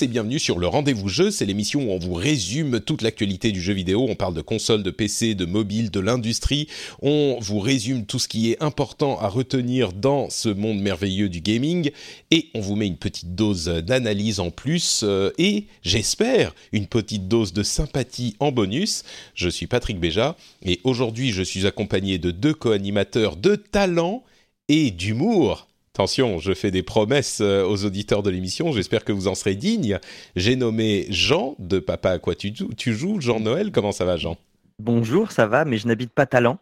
et bienvenue sur le Rendez-vous Jeu, c'est l'émission où on vous résume toute l'actualité du jeu vidéo, on parle de consoles, de PC, de mobile, de l'industrie, on vous résume tout ce qui est important à retenir dans ce monde merveilleux du gaming et on vous met une petite dose d'analyse en plus euh, et j'espère une petite dose de sympathie en bonus. Je suis Patrick Béja et aujourd'hui je suis accompagné de deux co-animateurs de talent et d'humour. Attention, je fais des promesses euh, aux auditeurs de l'émission, j'espère que vous en serez dignes. J'ai nommé Jean de Papa à quoi tu, joues- tu joues, Jean Noël, comment ça va Jean? Bonjour, ça va, mais je n'habite pas Talent.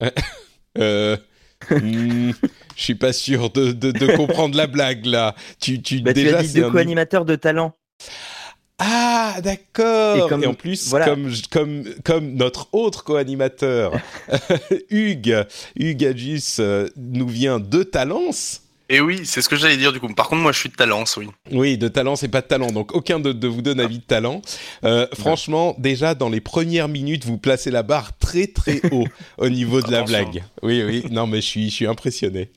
euh, hmm, Je suis pas sûr de, de- de comprendre la blague là. Tu, tu, Bah, tu déjà, as dit un- co-animateurs de Talent. Ah, d'accord. Et comme- Et en plus, voilà. comme, comme, comme notre autre co-animateur, Hugues, Hugues Adjus, euh, nous vient de Talence. Et oui, c'est ce que j'allais dire du coup. Par contre, moi, je suis de Talence, oui. Oui, de talent, c'est pas de talent. Donc, aucun de, de vous donne avis de talent. Euh, franchement, déjà, dans les premières minutes, vous placez la barre très, très haut au niveau de la blague. Oui, oui. Non, mais je suis, je suis impressionné.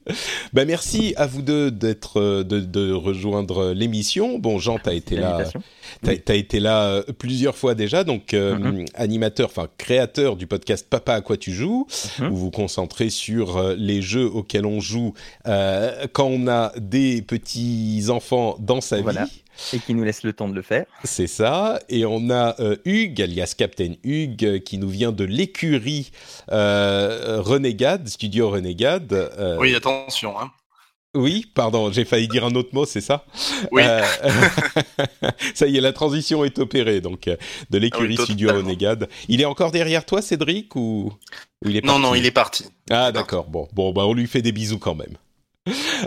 Bah, merci à vous deux d'être, euh, de, de rejoindre l'émission. Bon, Jean, t'as été là. T'as as été là euh, plusieurs fois déjà, donc euh, Mhm. animateur, enfin créateur du podcast Papa à quoi tu joues, Mhm. où vous vous concentrez sur euh, les jeux auxquels on joue euh, quand on a des petits enfants dans sa Voilà. vie. Et qui nous laisse le temps de le faire. C'est ça. Et on a euh, Hugues, alias Captain Hugues, qui nous vient de l'écurie euh, Renegade, Studio Renegade. Euh, Oui, attention. Hein. Oui, pardon, j'ai failli dire un autre mot, c'est ça Oui. Euh, ça y est, la transition est opérée, donc euh, de l'écurie Ah oui, Studio. Renegade. Il est encore derrière toi, Cédric, ou, ou il est non, parti non, il est parti. Ah d'accord, bon, bon, bah on lui fait des bisous quand même.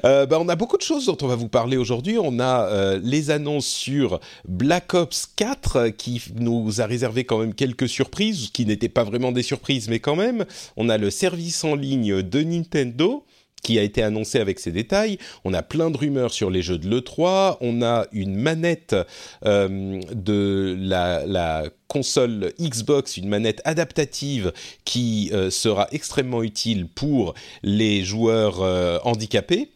Euh, bah, on a beaucoup de choses dont on va vous parler aujourd'hui. On a euh, les annonces sur Black Ops 4 euh, qui nous a réservé quand même quelques surprises, qui n'étaient pas vraiment des surprises, mais quand même. On a le service en ligne de Nintendo qui a été annoncé avec ses détails. On a plein de rumeurs sur les jeux de l'E3. On a une manette euh, de la, console Xbox, une manette adaptative qui euh, sera extrêmement utile pour les joueurs euh, handicapés.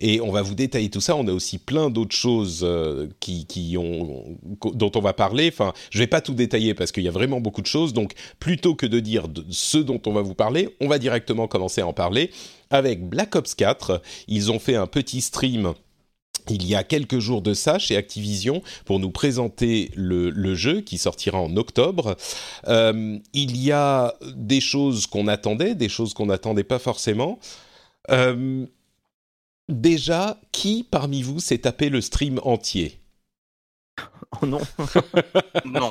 Et on va vous détailler tout ça. On a aussi plein d'autres choses qui, qui ont, dont on va parler. Enfin, je vais pas tout détailler parce qu'il y a vraiment beaucoup de choses. Donc, plutôt que de dire ce dont on va vous parler, on va directement commencer à en parler avec Black Ops 4. Ils ont fait un petit stream il y a quelques jours de ça chez Activision pour nous présenter le, jeu qui sortira en octobre. Euh, il y a des choses qu'on attendait, des choses qu'on n'attendait pas forcément. Euh, déjà, qui parmi vous s'est tapé le stream entier? Oh non. Non.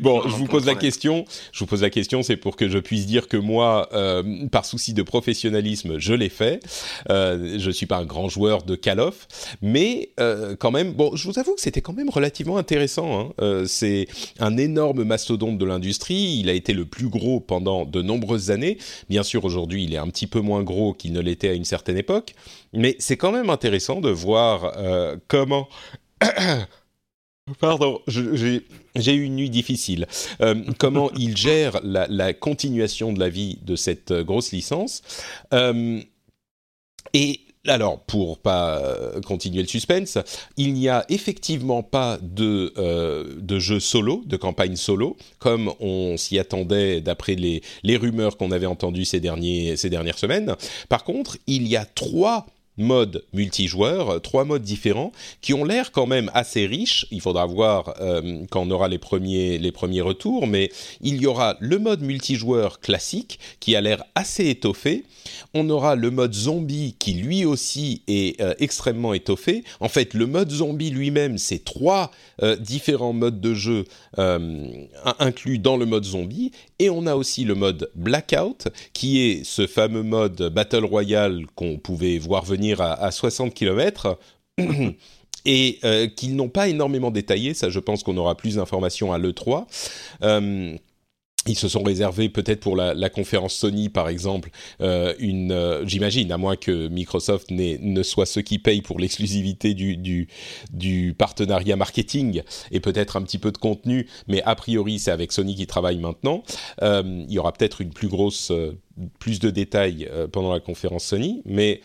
Bon, Non, je vous pose la question. Je vous pose la question, c'est pour que je puisse dire que moi, euh, par souci de professionnalisme, je l'ai fait. Euh, je suis pas un grand joueur de Call of, mais euh, quand même, bon, je vous avoue que c'était quand même relativement intéressant. hein. Euh, c'est un énorme mastodonte de l'industrie. Il a été le plus gros pendant de nombreuses années. Bien sûr, aujourd'hui, il est un petit peu moins gros qu'il ne l'était à une certaine époque, mais c'est quand même intéressant de voir euh, comment. Pardon, j'ai eu une nuit difficile. Euh, comment il gère la, continuation de la vie de cette euh, grosse licence? Euh, et alors, pour pas continuer le suspense, il n'y a effectivement pas de, jeu solo, de campagne solo, comme on s'y attendait d'après les, rumeurs qu'on avait entendues ces dernières semaines. Par contre, il y a trois modes multijoueurs, trois modes différents qui ont l'air quand même assez riches. Il faudra voir euh, quand on aura les premiers, retours, mais il y aura le mode multijoueur classique qui a l'air assez étoffé. On aura le mode zombie qui lui aussi est euh, extrêmement étoffé. En fait, le mode zombie lui-même, c'est trois euh, différents modes de jeu inclus dans le mode zombie. Et on a aussi le mode blackout qui est ce fameux mode Battle Royale qu'on pouvait voir venir à, 60 km. et euh, qu'ils n'ont pas énormément détaillé. Ça, je pense qu'on aura plus d'informations à l'E3. Euh, ils se sont réservés peut-être pour la, conférence Sony, par exemple, euh, une, j'imagine, à moins que Microsoft ne soit ceux qui payent pour l'exclusivité du, du, partenariat marketing et peut-être un petit peu de contenu, mais a priori c'est avec Sony qui travaille maintenant. il y aura peut-être une plus grosse, plus de détails pendant la conférence Sony, mais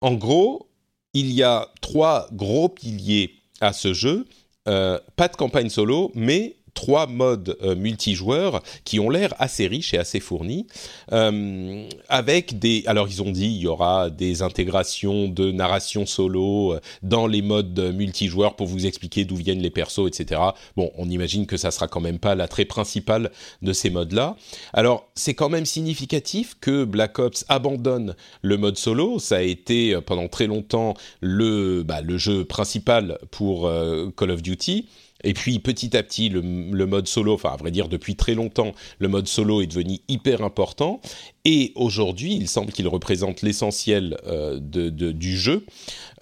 en gros, il y a trois gros piliers à ce jeu. Euh, pas de campagne solo, mais trois modes euh, multijoueurs qui ont l'air assez riches et assez fournis, euh, avec des... Alors ils ont dit il y aura des intégrations de narration solo euh, dans les modes multijoueurs pour vous expliquer d'où viennent les persos, etc. Bon, on imagine que ça sera quand même pas l'attrait principal de ces modes-là. Alors c'est quand même significatif que Black Ops abandonne le mode solo. Ça a été pendant très longtemps le, bah, le jeu principal pour Call of Duty. Et puis petit à petit, le, mode solo, enfin à vrai dire depuis très longtemps, le mode solo est devenu hyper important. Et aujourd'hui, il semble qu'il représente l'essentiel euh, de, du jeu.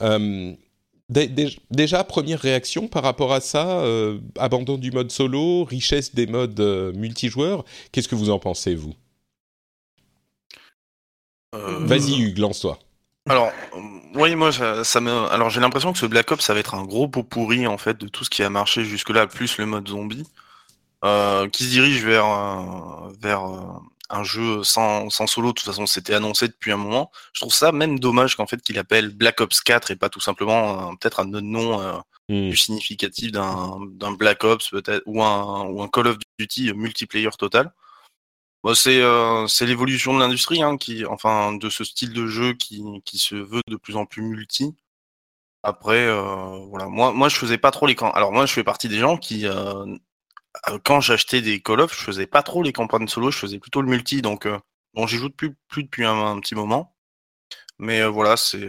Euh, déjà, première réaction par rapport à ça, euh, abandon du mode solo, richesse des modes multijoueurs, qu'est-ce que vous en pensez, vous? Vas-y, Hugues, lance-toi. Alors, oui, moi, ça, me. Alors, j'ai l'impression que ce Black Ops, ça va être un gros pot pourri en fait de tout ce qui a marché jusque-là, plus le mode zombie, euh, qui se dirige vers vers euh, un jeu sans, sans solo. De toute façon, c'était annoncé depuis un moment. Je trouve ça même dommage qu'en fait qu'il appelle Black Ops 4 et pas tout simplement peut-être un autre nom euh, hmm. plus significatif d'un d'un Black Ops peut-être ou un ou un Call of Duty multiplayer total. Bah, c'est euh, c'est l'évolution de l'industrie, hein, qui, enfin, de ce style de jeu qui, qui se veut de plus en plus multi. Après, euh, voilà, moi, moi, je faisais pas trop les camps. Alors moi, je fais partie des gens qui, euh, quand j'achetais des Call of, je faisais pas trop les campagnes solo, je faisais plutôt le multi. Donc, bon, j'y joue plus, plus depuis un, petit moment. Mais voilà, c'est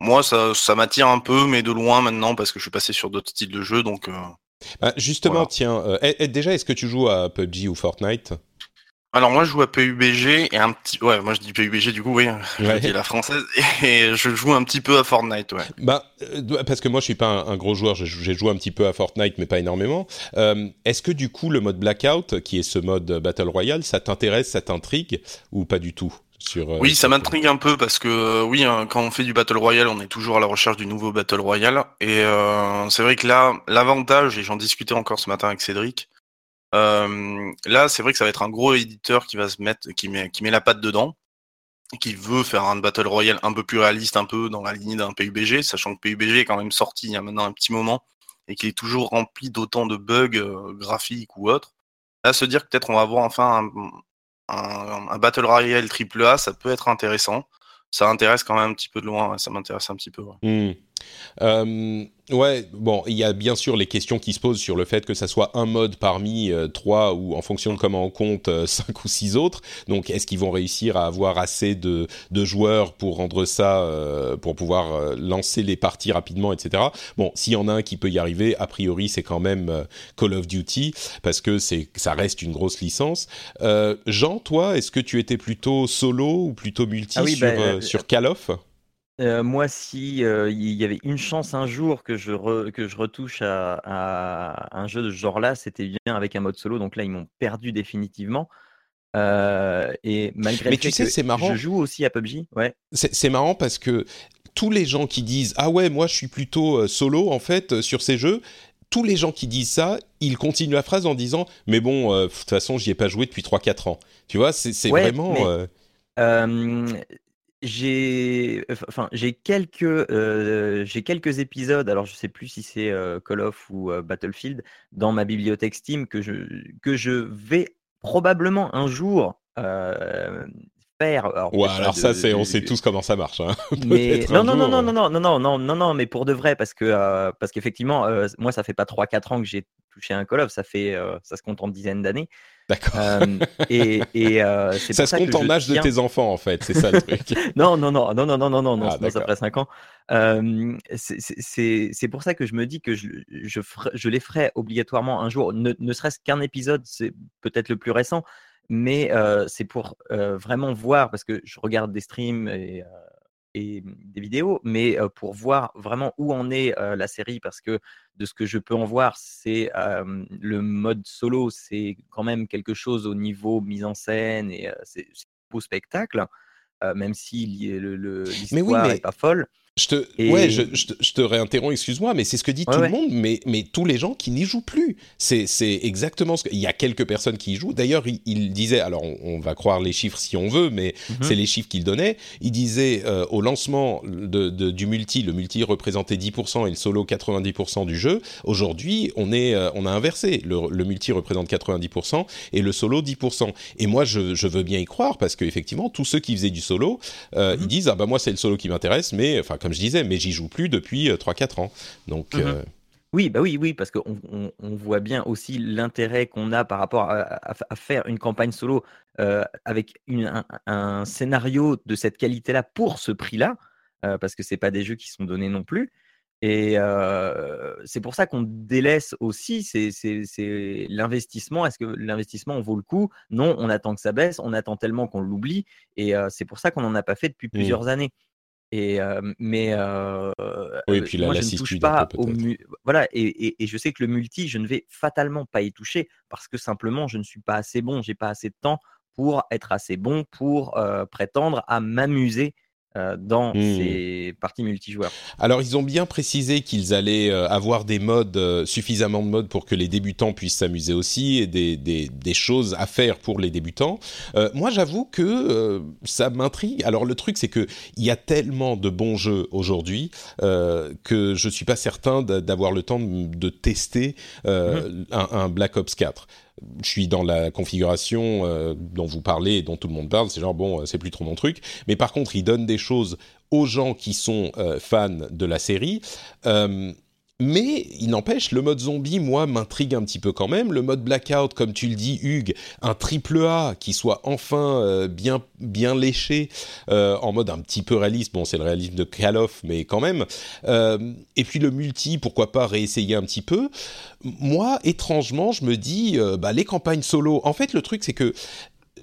moi, ça, ça m'attire un peu, mais de loin maintenant parce que je suis passé sur d'autres styles de jeux. Donc, bah, justement, tiens, déjà, est-ce que tu joues à PUBG ou Fortnite? Alors moi je joue à PUBG et un petit ouais moi je dis PUBG du coup oui ouais. la française et je joue un petit peu à Fortnite ouais. Bah euh, parce que moi je suis pas un, gros joueur j'ai joué un petit peu à Fortnite mais pas énormément. Euh, est-ce que du coup le mode Blackout qui est ce mode Battle Royale ça t'intéresse ça t'intrigue ou pas du tout sur, euh, oui, ça m'intrigue un peu parce que oui, hein, quand on fait du battle royale, on est toujours à la recherche du nouveau battle royale. Et c'est vrai que là, l'avantage, et j'en discutais encore ce matin avec Cédric, euh, là, c'est vrai que ça va être un gros éditeur qui va se mettre, qui met, la patte dedans, qui veut faire un battle royale un peu plus réaliste, un peu dans la ligne d'un PUBG, sachant que PUBG est quand même sorti il y a maintenant un petit moment et qu'il est toujours rempli d'autant de bugs euh, graphiques ou autres. Là, se dire que peut-être on va avoir enfin un, un, battle royale triple A, ça peut être intéressant. Ça intéresse quand même un petit peu de loin, ça m'intéresse un petit peu. Hmm. Euh, ouais, bon, il y a bien sûr les questions qui se posent sur le fait que ça soit un mode parmi euh, trois ou en fonction de comment on compte euh, cinq ou six autres. Donc, est-ce qu'ils vont réussir à avoir assez de, de joueurs pour rendre ça, euh, pour pouvoir lancer les parties rapidement, etc. Bon, s'il y en a un qui peut y arriver, a priori, c'est quand même Call of Duty parce que c'est, ça reste une grosse licence. Jean, toi, est-ce que tu étais plutôt solo ou plutôt multi ah sur, bah, sur Call of? Moi, si il y avait une chance un jour que je, que je retouche à, un jeu de ce genre-là, c'était bien avec un mode solo. Donc là, ils m'ont perdu définitivement. et malgré Mais tu sais, c'est marrant. je joue aussi à PUBG, ouais. C'est marrant parce que tous les gens qui disent ah ouais, moi je suis plutôt solo en fait sur ces jeux. Tous les gens qui disent ça, ils continuent la phrase en disant mais bon, de toute façon, j'y ai pas joué depuis 3-4 ans. Tu vois, c'est vraiment j'ai enfin j'ai quelques euh, j'ai quelques épisodes alors je sais plus si c'est euh, Call of ou euh, Battlefield dans ma bibliothèque Steam que je que je vais probablement un jour faire. Alors, ouais, alors ça, c'est, on sait tous comment ça marche. Hein. mais non, non, non, non, non, non, non, non, non, non, non, mais pour de vrai, parce que parce qu'effectivement, moi, ça fait pas 3-4 ans que j'ai touché un Call of, ça fait, ça se compte en dizaines d'années. D'accord. et, et c'est ça se compte en âge de tes enfants, en fait, c'est ça le truc. non, non, non, non, non, non, non, non, non, ça ferait 5 ans. c'est pour ça que je me dis que je, je, je les ferai obligatoirement un jour, ne, ne serait-ce qu'un épisode, c'est peut-être le plus récent, mais c'est pour vraiment voir, parce que je regarde des streams et, et des vidéos, mais pour voir vraiment où en est la série, parce que de ce que je peux en voir, c'est le mode solo, c'est quand même quelque chose au niveau mise en scène et c'est beau spectacle, même si l'histoire n'est pas folle. Je te, ouais, je, je, te réinterromps, excuse-moi, mais c'est ce que dit tout le monde, mais, mais tous les gens qui n'y jouent plus. C'est, exactement ce que. Il y a quelques personnes qui y jouent. D'ailleurs, il, disait, alors on, va croire les chiffres si on veut, mais mhm. c'est les chiffres qu'il donnait. Il disait euh, au lancement de, du multi, le multi représentait 10% et le solo 90% du jeu. Aujourd'hui, on, est, euh, on a inversé. Le, le, multi représente 90% et le solo 10%. Et moi, je, je veux bien y croire parce qu'effectivement, tous ceux qui faisaient du solo, euh, ils mhm. disent, ah bah moi, c'est le solo qui m'intéresse, mais enfin, comme je disais, mais j'y joue plus depuis 3-4 euh, ans. Donc. Mhm. Euh, oui, bah oui, oui, parce qu'on on, voit bien aussi l'intérêt qu'on a par rapport à, faire une campagne solo euh, avec une, un, scénario de cette qualité-là pour ce prix-là, parce que c'est pas des jeux qui sont donnés non plus. Et c'est pour ça qu'on délaisse aussi c'est l'investissement. Est-ce que l'investissement vaut le coup? Non, on attend que ça baisse, on attend tellement qu'on l'oublie. Et c'est pour ça qu'on n'en a pas fait depuis mmh. plusieurs années. Et mais oui, puis moi, je ne touche pas au voilà et, et, je sais que le multi, je ne vais fatalement pas y toucher parce que simplement je ne suis pas assez bon, j'ai pas assez de temps pour être assez bon pour prétendre à m'amuser dans mmh. ces parties multijoueurs. Alors ils ont bien précisé qu'ils allaient euh, avoir des modes, euh, suffisamment de modes pour que les débutants puissent s'amuser aussi et des, des, des, choses à faire pour les débutants. moi j'avoue que ça m'intrigue. Alors le truc c'est que il y a tellement de bons jeux aujourd'hui que je suis pas certain d'avoir le temps de, tester mmh. un, un, Black Ops 4 je suis dans la configuration euh, dont vous parlez et dont tout le monde parle, c'est genre bon, euh, c'est plus trop mon truc. Mais par contre, il donne des choses aux gens qui sont euh, fans de la série. Mais il n'empêche, le mode zombie, moi, m'intrigue un petit peu quand même. Le mode blackout, comme tu le dis, Hugues, un triple A qui soit enfin euh, bien bien léché, euh, en mode un petit peu réaliste. Bon, c'est le réalisme de Call of, mais quand même. Euh, et puis le multi, pourquoi pas réessayer un petit peu. Moi, étrangement, je me dis, bah, les campagnes solo. En fait, le truc, c'est que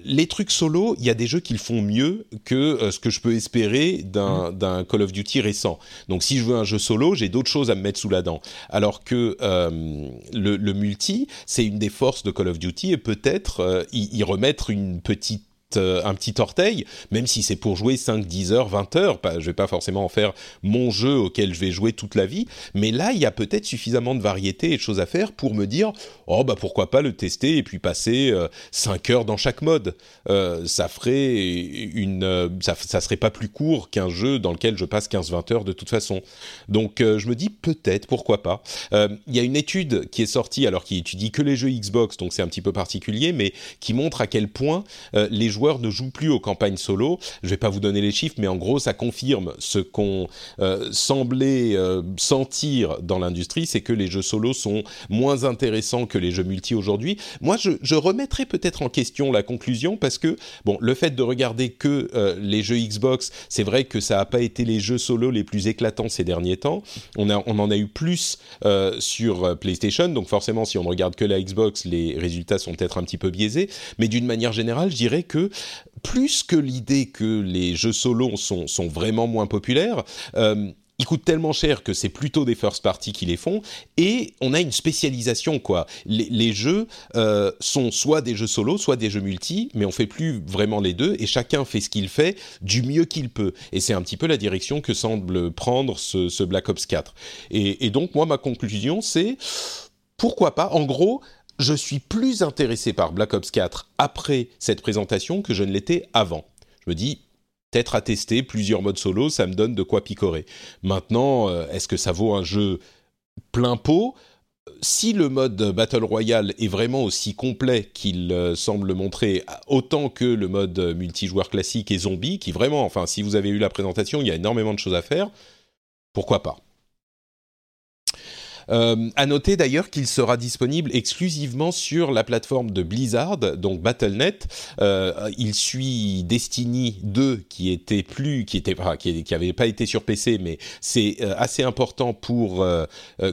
les trucs solo, il y a des jeux qui le font mieux que euh, ce que je peux espérer mm. d'un Call of Duty récent. Donc si je veux un jeu solo, j'ai d'autres choses à me mettre sous la dent. Alors que euh, le, multi, c'est une des forces de Call of Duty et peut-être euh, y remettre une petite un petit orteil, même si c'est pour jouer 5, 10 heures, 20 heures. Je vais pas forcément en faire mon jeu auquel je vais jouer toute la vie, mais là, il y a peut-être suffisamment de variété et de choses à faire pour me dire, oh bah pourquoi pas le tester et puis passer 5 euh, heures dans chaque mode. Euh, ça ferait une, ça, ça, serait pas plus court qu'un jeu dans lequel je passe 15-20 heures de toute façon. Donc je me dis peut-être, pourquoi pas. Il y a une étude qui est sortie, alors qui étudie que les jeux Xbox, donc c'est un petit peu particulier, mais qui montre à quel point les joueurs ne jouent plus aux campagnes solo. Je vais pas vous donner les chiffres, mais en gros, ça confirme ce qu'on euh, semblait euh, sentir dans l'industrie, c'est que les jeux solo sont moins intéressants que les jeux multi aujourd'hui. Moi, je, je remettrai peut-être en question la conclusion parce que, bon, le fait de regarder que euh, les jeux Xbox, c'est vrai que ça n'a pas été les jeux solo les plus éclatants ces derniers temps. On, on en a eu plus sur PlayStation, donc forcément, si on ne regarde que la Xbox, les résultats sont peut-être un petit peu biaisés. Mais d'une manière générale, je dirais que plus que l'idée que les jeux solo sont, vraiment moins populaires, euh, ils coûtent tellement cher que c'est plutôt des first party qui les font et on a une spécialisation quoi. Les, jeux euh, sont soit des jeux solo, soit des jeux multi, mais on fait plus vraiment les deux et chacun fait ce qu'il fait du mieux qu'il peut. Et c'est un petit peu la direction que semble prendre ce, Black Ops 4. Et, et donc moi ma conclusion c'est pourquoi pas. En gros, je suis plus intéressé par Black Ops 4 après cette présentation que je ne l'étais avant. Je me dis, peut-être à tester plusieurs modes solo, ça me donne de quoi picorer. Maintenant, euh, est-ce que ça vaut un jeu plein pot? Si le mode Battle Royale est vraiment aussi complet qu'il euh, semble le montrer, autant que le mode multijoueur classique et zombie, qui vraiment, enfin, si vous avez eu la présentation, il y a énormément de choses à faire, pourquoi pas? Euh, à noter d'ailleurs qu'il sera disponible exclusivement sur la plateforme de Blizzard, donc Battle.net. Euh, il suit Destiny 2 qui était plus, qui était, qui, qui avait pas été sur PC, mais c'est euh, assez important pour euh,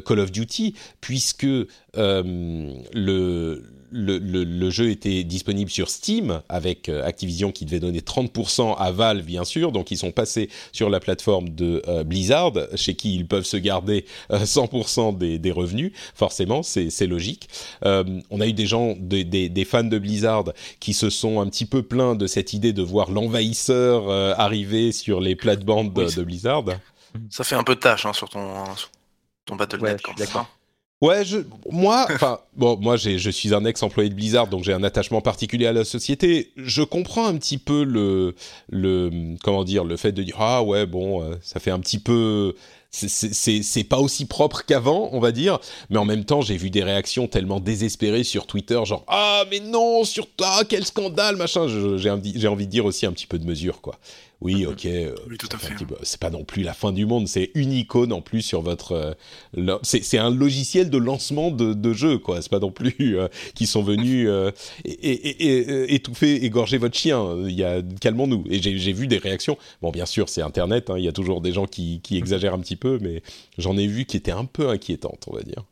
Call of Duty puisque le le, le, jeu était disponible sur Steam avec euh, Activision qui devait donner 30% à Valve bien sûr, donc ils sont passés sur la plateforme de euh, Blizzard chez qui ils peuvent se garder 100% euh, des, des, revenus, forcément c'est logique. on a eu des gens, des, des, des, fans de Blizzard qui se sont un petit peu plaints de cette idée de voir l'envahisseur arriver sur les plates-bandes de, Blizzard. Ça fait un peu de tâche hein, sur ton, ton Battle.net. Ouais, d'accord. Ouais, je, moi, enfin, bon, moi, je suis un ex-employé de Blizzard, donc j'ai un attachement particulier à la société. Je comprends un petit peu le, le, comment dire, le fait de dire ah ouais, bon, euh, ça fait un petit peu, c'est pas aussi propre qu'avant, on va dire, mais en même temps, j'ai vu des réactions tellement désespérées sur Twitter, genre ah mais non, sur toi, quel scandale, machin. J'ai envie de dire aussi un petit peu de mesure, quoi oui, ok, euh, c'est pas non plus la fin du monde, c'est une icône en plus sur votre, euh, c'est un logiciel de lancement de, de jeu, quoi. C'est pas non plus euh, qui sont venus et, et, et, étouffer, égorger votre chien. Il y a, calmons-nous. Et j'ai vu des réactions. Bon, bien sûr, c'est Internet. Hein, il y a toujours des gens qui, qui exagèrent un petit peu, mais j'en ai vu qui étaient un peu inquiétantes, on va dire.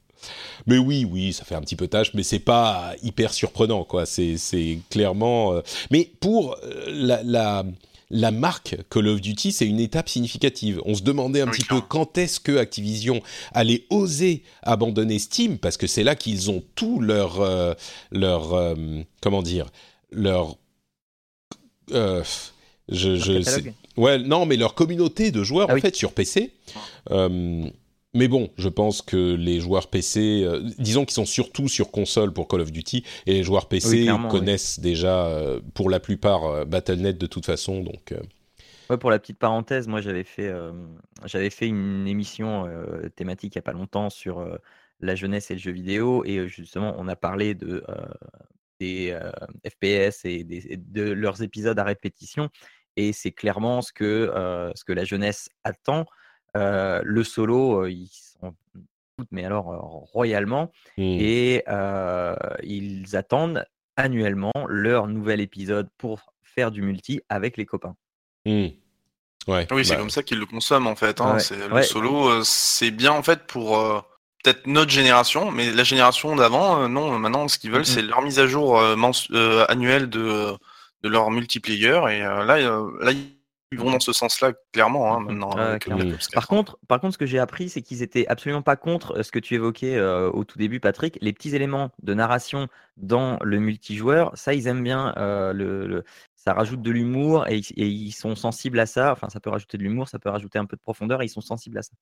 Mais oui, oui, ça fait un petit peu tâche, mais c'est pas hyper surprenant, quoi. C'est clairement. Mais pour la, la la marque Call of Duty, c'est une étape significative. On se demandait un petit peu quand est-ce que Activision allait oser abandonner Steam, parce que c'est là qu'ils ont tout leur, euh, leur euh, comment dire, leur, euh, je, ouais, non, mais leur communauté de joueurs ah en fait sur PC. Mais bon, je pense que les joueurs PC, euh, disons qu'ils sont surtout sur console pour Call of Duty, et les joueurs PC connaissent déjà, euh, pour la plupart, euh, Battle.net de toute façon. Donc, ouais, pour la petite parenthèse, moi j'avais fait, j'avais fait une émission thématique il n'y a pas longtemps sur la jeunesse et le jeu vidéo, et justement on a parlé de, des FPS et de leurs épisodes à répétition, et c'est clairement ce que, ce que la jeunesse attend le solo, ils foutent, mais alors royalement. Mmh. Et ils attendent annuellement leur nouvel épisode pour faire du multi avec les copains. Mmh. Ouais, oui, c'est bah comme ça qu'ils le consomment en fait. Hein. Le solo, c'est bien en fait pour peut-être notre génération, mais la génération d'avant, non, maintenant ce qu'ils veulent, mmh c'est leur mise à jour annuelle de, de leur multiplayer. Et là, là, ils vont dans ce sens-là, clairement, hein, maintenant. Par, contre, par contre, ce que j'ai appris, c'est qu'ils étaient absolument pas contre euh, ce que tu évoquais euh, au tout début, Patrick, les petits éléments de narration dans le multijoueur, ça, ils aiment bien. Euh, le, ça rajoute de l'humour et, et, ils sont sensibles à ça. Enfin, ça peut rajouter de l'humour, ça peut rajouter un peu de profondeur et ils sont sensibles à ça.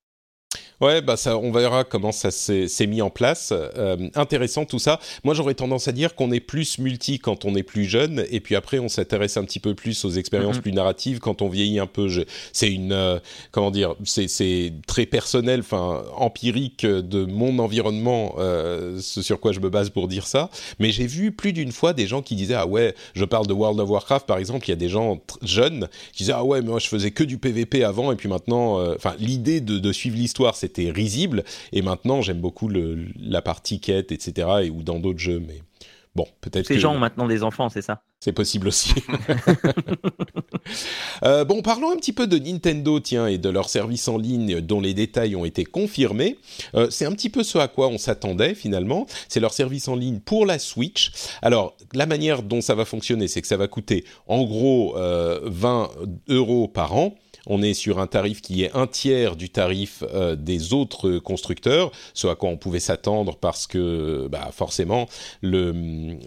Ouais, bah ça, on verra comment ça s'est mis en place. Euh, intéressant tout ça. Moi, j'aurais tendance à dire qu'on est plus multi quand on est plus jeune, et puis après, on s'intéresse un petit peu plus aux expériences mm-hmm. plus narratives quand on vieillit un peu. C'est une, euh, comment dire, c'est très personnel, enfin empirique de mon environnement, euh, ce sur quoi je me base pour dire ça. Mais j'ai vu plus d'une fois des gens qui disaient ah ouais, je parle de World of Warcraft par exemple, il y a des gens jeunes qui disaient ah ouais, mais moi je faisais que du PVP avant, et puis maintenant, enfin l'idée de, de suivre l'histoire, c'est c'était risible. Et maintenant, j'aime beaucoup le, la partie quête, etc. Et, ou dans d'autres jeux. Mais bon, peut-être. Ces gens ont maintenant des enfants, c'est ça? C'est possible aussi. euh, bon, parlons un petit peu de Nintendo, tiens, et de leur service en ligne dont les détails ont été confirmés. Euh, c'est un petit peu ce à quoi on s'attendait finalement. C'est leur service en ligne pour la Switch. Alors, la manière dont ça va fonctionner, c'est que ça va coûter en gros euh, 20 euros par an on est sur un tarif qui est un tiers du tarif euh, des autres constructeurs, ce à quoi on pouvait s'attendre parce que bah, forcément, il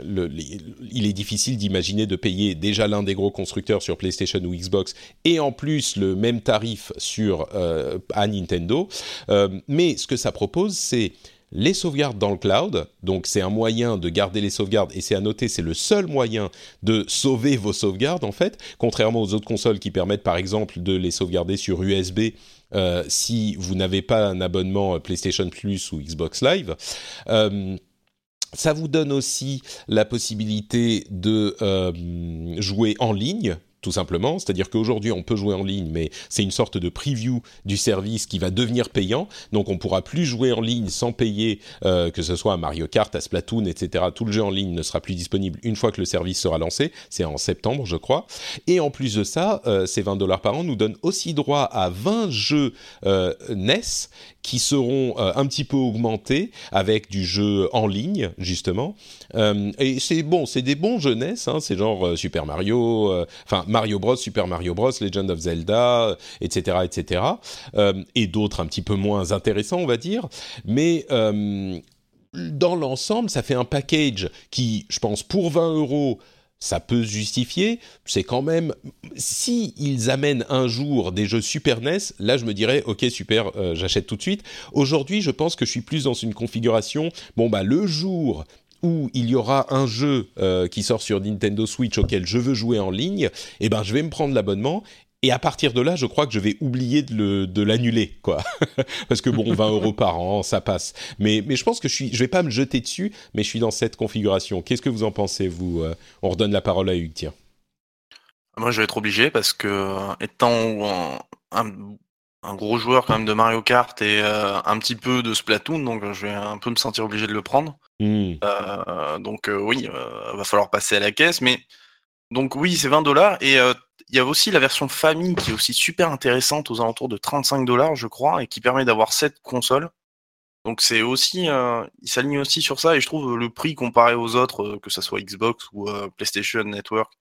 est difficile d'imaginer de payer déjà l'un des gros constructeurs sur PlayStation ou Xbox et en plus le même tarif sur euh, à Nintendo. Euh, mais ce que ça propose, c'est les sauvegardes dans le cloud. Donc c'est un moyen de garder les sauvegardes et c'est à noter, c'est le seul moyen de sauver vos sauvegardes en fait, contrairement aux autres consoles qui permettent par exemple de les sauvegarder sur USB. Euh, si vous n'avez pas un abonnement PlayStation Plus ou Xbox Live. Euh, ça vous donne aussi la possibilité de euh, jouer en ligne tout simplement. C'est-à-dire qu'aujourd'hui, on peut jouer en ligne, mais c'est une sorte de preview du service qui va devenir payant. Donc, on pourra plus jouer en ligne sans payer, euh, que ce soit à Mario Kart, à Splatoon, etc. Tout le jeu en ligne ne sera plus disponible une fois que le service sera lancé. C'est en septembre, je crois. Et en plus de ça, euh, ces 20 dollars par an nous donnent aussi droit à 20 jeux euh, NES qui seront euh, un petit peu augmentés avec du jeu en ligne, justement. Euh, et c'est bon, c'est des bons jeunesses, hein, c'est genre euh, Super Mario, enfin Mario Bros, Super Mario Bros, Legend of Zelda, etc., etc. et d'autres un petit peu moins intéressants, on va dire. Mais dans l'ensemble, ça fait un package qui, je pense, pour 20 euros, ça peut se justifier. C'est quand même si ils amènent un jour des jeux Super NES, là je me dirais ok super, j'achète tout de suite. Aujourd'hui, je pense que je suis plus dans une configuration. Bon bah le jour où il y aura un jeu euh, qui sort sur Nintendo Switch auquel je veux jouer en ligne, eh ben je vais me prendre l'abonnement et à partir de là, je crois que je vais oublier de l'annuler, quoi. Parce que bon, 20 euros par an, ça passe. Mais, mais je pense que je suis, je vais pas me jeter dessus, mais je suis dans cette configuration. Qu'est-ce que vous en pensez, vous euh On redonne la parole à Hugues, tiens. Moi, je vais être obligé parce que, étant un, un, gros joueur quand même de Mario Kart et euh, un petit peu de Splatoon, donc je vais un peu me sentir obligé de le prendre. Mmh. Euh, donc oui, va falloir passer à la caisse, mais donc oui, c'est 20 dollars et il y a aussi la version famille qui est aussi super intéressante aux alentours de 35 dollars, je crois, et qui permet d'avoir 7 consoles. Donc c'est aussi, euh, il s'aligne aussi sur ça, et je trouve le prix comparé aux autres, euh, que ce soit Xbox ou euh, PlayStation Network,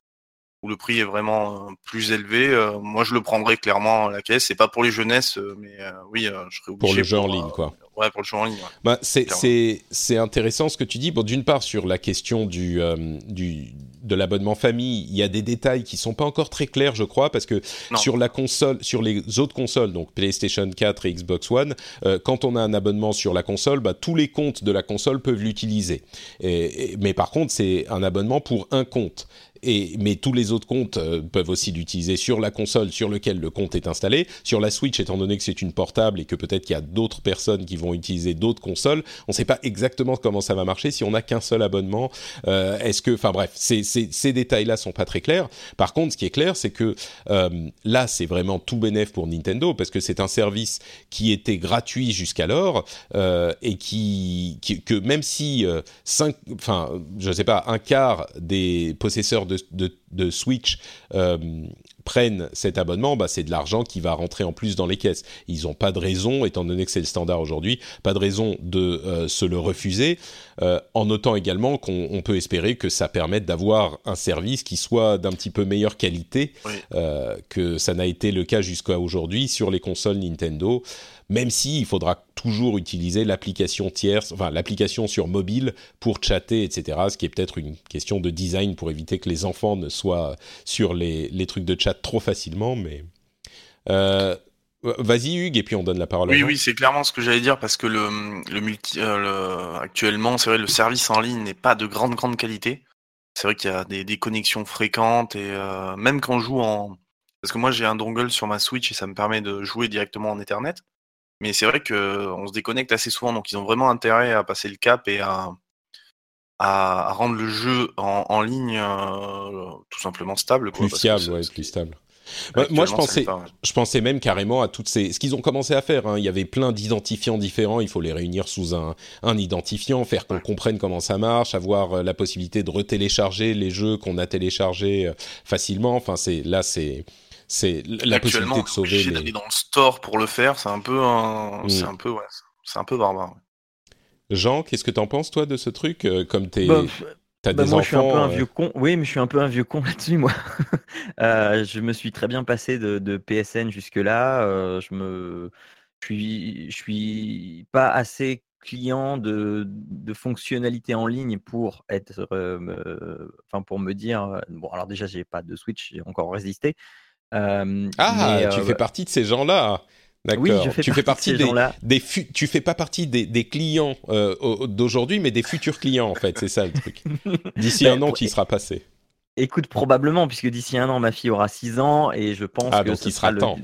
où le prix est vraiment plus élevé, moi je le prendrais clairement à la caisse. C'est pas pour les jeunesses, mais oui, je serais obligé. Pour le jeu en ligne, quoi. Ouais, pour le jeu en ligne. Bah, c'est intéressant ce que tu dis. Bon, d'une part sur la question du, du de l'abonnement famille, il y a des détails qui sont pas encore très clairs, je crois, parce que sur la console, sur les autres consoles, donc PlayStation 4 et Xbox One, euh, quand on a un abonnement sur la console, bah, tous les comptes de la console peuvent l'utiliser. mais par contre, c'est un abonnement pour un compte mais tous les autres comptes euh, peuvent aussi l'utiliser sur la console sur laquelle le compte est installé. Sur la Switch, étant donné que c'est une portable et que peut-être qu'il y a d'autres personnes qui vont utiliser d'autres consoles, on ne sait pas exactement comment ça va marcher si on n'a qu'un seul abonnement. Euh, est-ce que, enfin bref, ces détails-là sont pas très clairs. Par contre, ce qui est clair, c'est que euh, là, c'est vraiment tout bénéf pour Nintendo parce que c'est un service qui était gratuit jusqu'alors et qui, que même si cinq, enfin, je sais pas, un quart des possesseurs de, Switch euh, prennent cet abonnement, bah, c'est de l'argent qui va rentrer en plus dans les caisses. Ils n'ont pas de raison, étant donné que c'est le standard aujourd'hui, pas de raison de euh, se le refuser, euh, en notant également qu'on peut espérer que ça permette d'avoir un service qui soit d'un petit peu meilleure qualité que ça n'a été le cas jusqu'à aujourd'hui sur les consoles Nintendo même si il faudra toujours utiliser l'application tierce, enfin l'application sur mobile pour chatter, etc. Ce qui est peut-être une question de design pour éviter que les enfants ne soient sur les, les trucs de chat trop facilement, mais. Euh, vas-y Hugues et puis on donne la parole. Oui, à oui, c'est clairement ce que j'allais dire parce que le, le multi, euh, actuellement, c'est vrai, le service en ligne n'est pas de grande grande qualité. C'est vrai qu'il y a des, des, connexions fréquentes et euh, même quand je joue en, parce que moi j'ai un dongle sur ma Switch et ça me permet de jouer directement en Ethernet. Mais c'est vrai qu'on se déconnecte assez souvent, donc ils ont vraiment intérêt à passer le cap et à, à, rendre le jeu en, en ligne euh, tout simplement stable. Quoi, plus fiable, ouais, plus stable. moi, je pensais, je pensais même carrément à toutes ces. Ce qu'ils ont commencé à faire, hein, il y avait plein d'identifiants différents. Il faut les réunir sous un, un identifiant, faire qu'on comprenne comment ça marche, avoir euh, la possibilité de retélécharger les jeux qu'on a téléchargés euh, facilement. Enfin, c'est là, c'est c'est la possibilité de sauver. Les... d'aller dans le store pour le faire, c'est un peu, un... c'est mm. un peu, ouais, c'est un peu barbare. Jean, qu'est-ce que t'en penses toi de ce truc euh, Comme t'es bah, T'as bah, des moi, enfants, je suis un peu un euh, vieux con. Oui, mais je suis un peu un vieux con là-dessus, moi. euh, je me suis très bien passé de, de PSN jusque-là. Euh, je me, je suis, je suis pas assez client de, de fonctionnalités en ligne pour être, enfin pour me dire, bon alors déjà j'ai pas de Switch, j'ai encore résisté, ah, tu fais partie de ces gens-là. D'accord. Oui, je fais tu fais partie de des, gens-là. des fu- tu fais pas partie des, des clients euh, au- d'aujourd'hui, mais des futurs clients en fait. C'est ça le truc. D'ici Ben, un an, y seras passé. Écoute, probablement, puisque d'ici un an, ma fille aura 6 ans et je pense Ah, que donc ce il sera le... temps.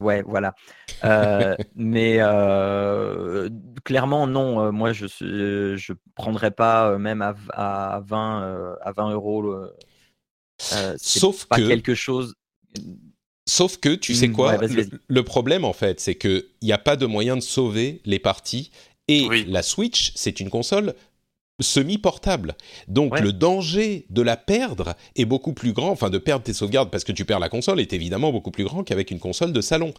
Ouais, voilà. Euh, mais euh, clairement, non. euh, moi, je ne je prendrais pas euh, même à, à 20 euh, à 20 euros. le- euh, c'est Sauf pas que, quelque chose. Sauf que, tu sais Mm, quoi ouais, le, problème en fait, c'est que il n'y a pas de moyen de sauver les parties. Et Oui. la Switch, c'est une console semi-portable. Donc Ouais. le danger de la perdre est beaucoup plus grand, enfin de perdre tes sauvegardes parce que tu perds la console est évidemment beaucoup plus grand qu'avec une console de salon.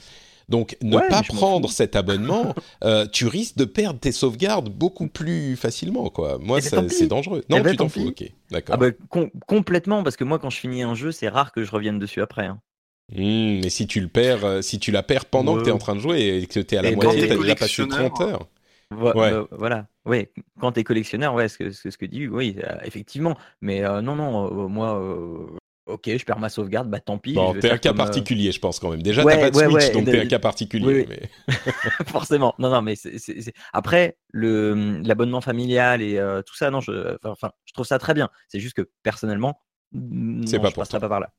Donc ne Ouais, pas prendre cet abonnement, euh, tu risques de perdre tes sauvegardes beaucoup plus facilement. Quoi. Moi, Eh ben, ça- c'est dangereux. Non, Eh ben, tu t'en tant fous. pis. Ok, d'accord. Ah bah, com- complètement, parce que moi, quand je finis un jeu, c'est rare que je revienne dessus après. hein. Hmm, mais si tu le perds, euh, si tu la perds pendant que tu es en train de jouer et que tu es à la Et moitié, tu as déjà passé collectionneur, 30 heures. Vo- Ouais. euh, voilà. Oui, quand tu es collectionneur, ouais, ce que, ce que, dit, oui, euh, effectivement. Mais euh, non, non, euh, moi, ok, je perds ma sauvegarde, bah tant pis. Bon, t'es un cas comme, particulier, je pense quand même. Déjà, Ouais, t'as pas de Switch, ouais, donc t'es un cas particulier. oui, oui. mais- forcément. Non, non, mais après, le, l'abonnement familial et euh, tout ça, non, je, enfin, je trouve ça très bien. C'est juste que personnellement, non, pas je pour passerai toi. pas par là.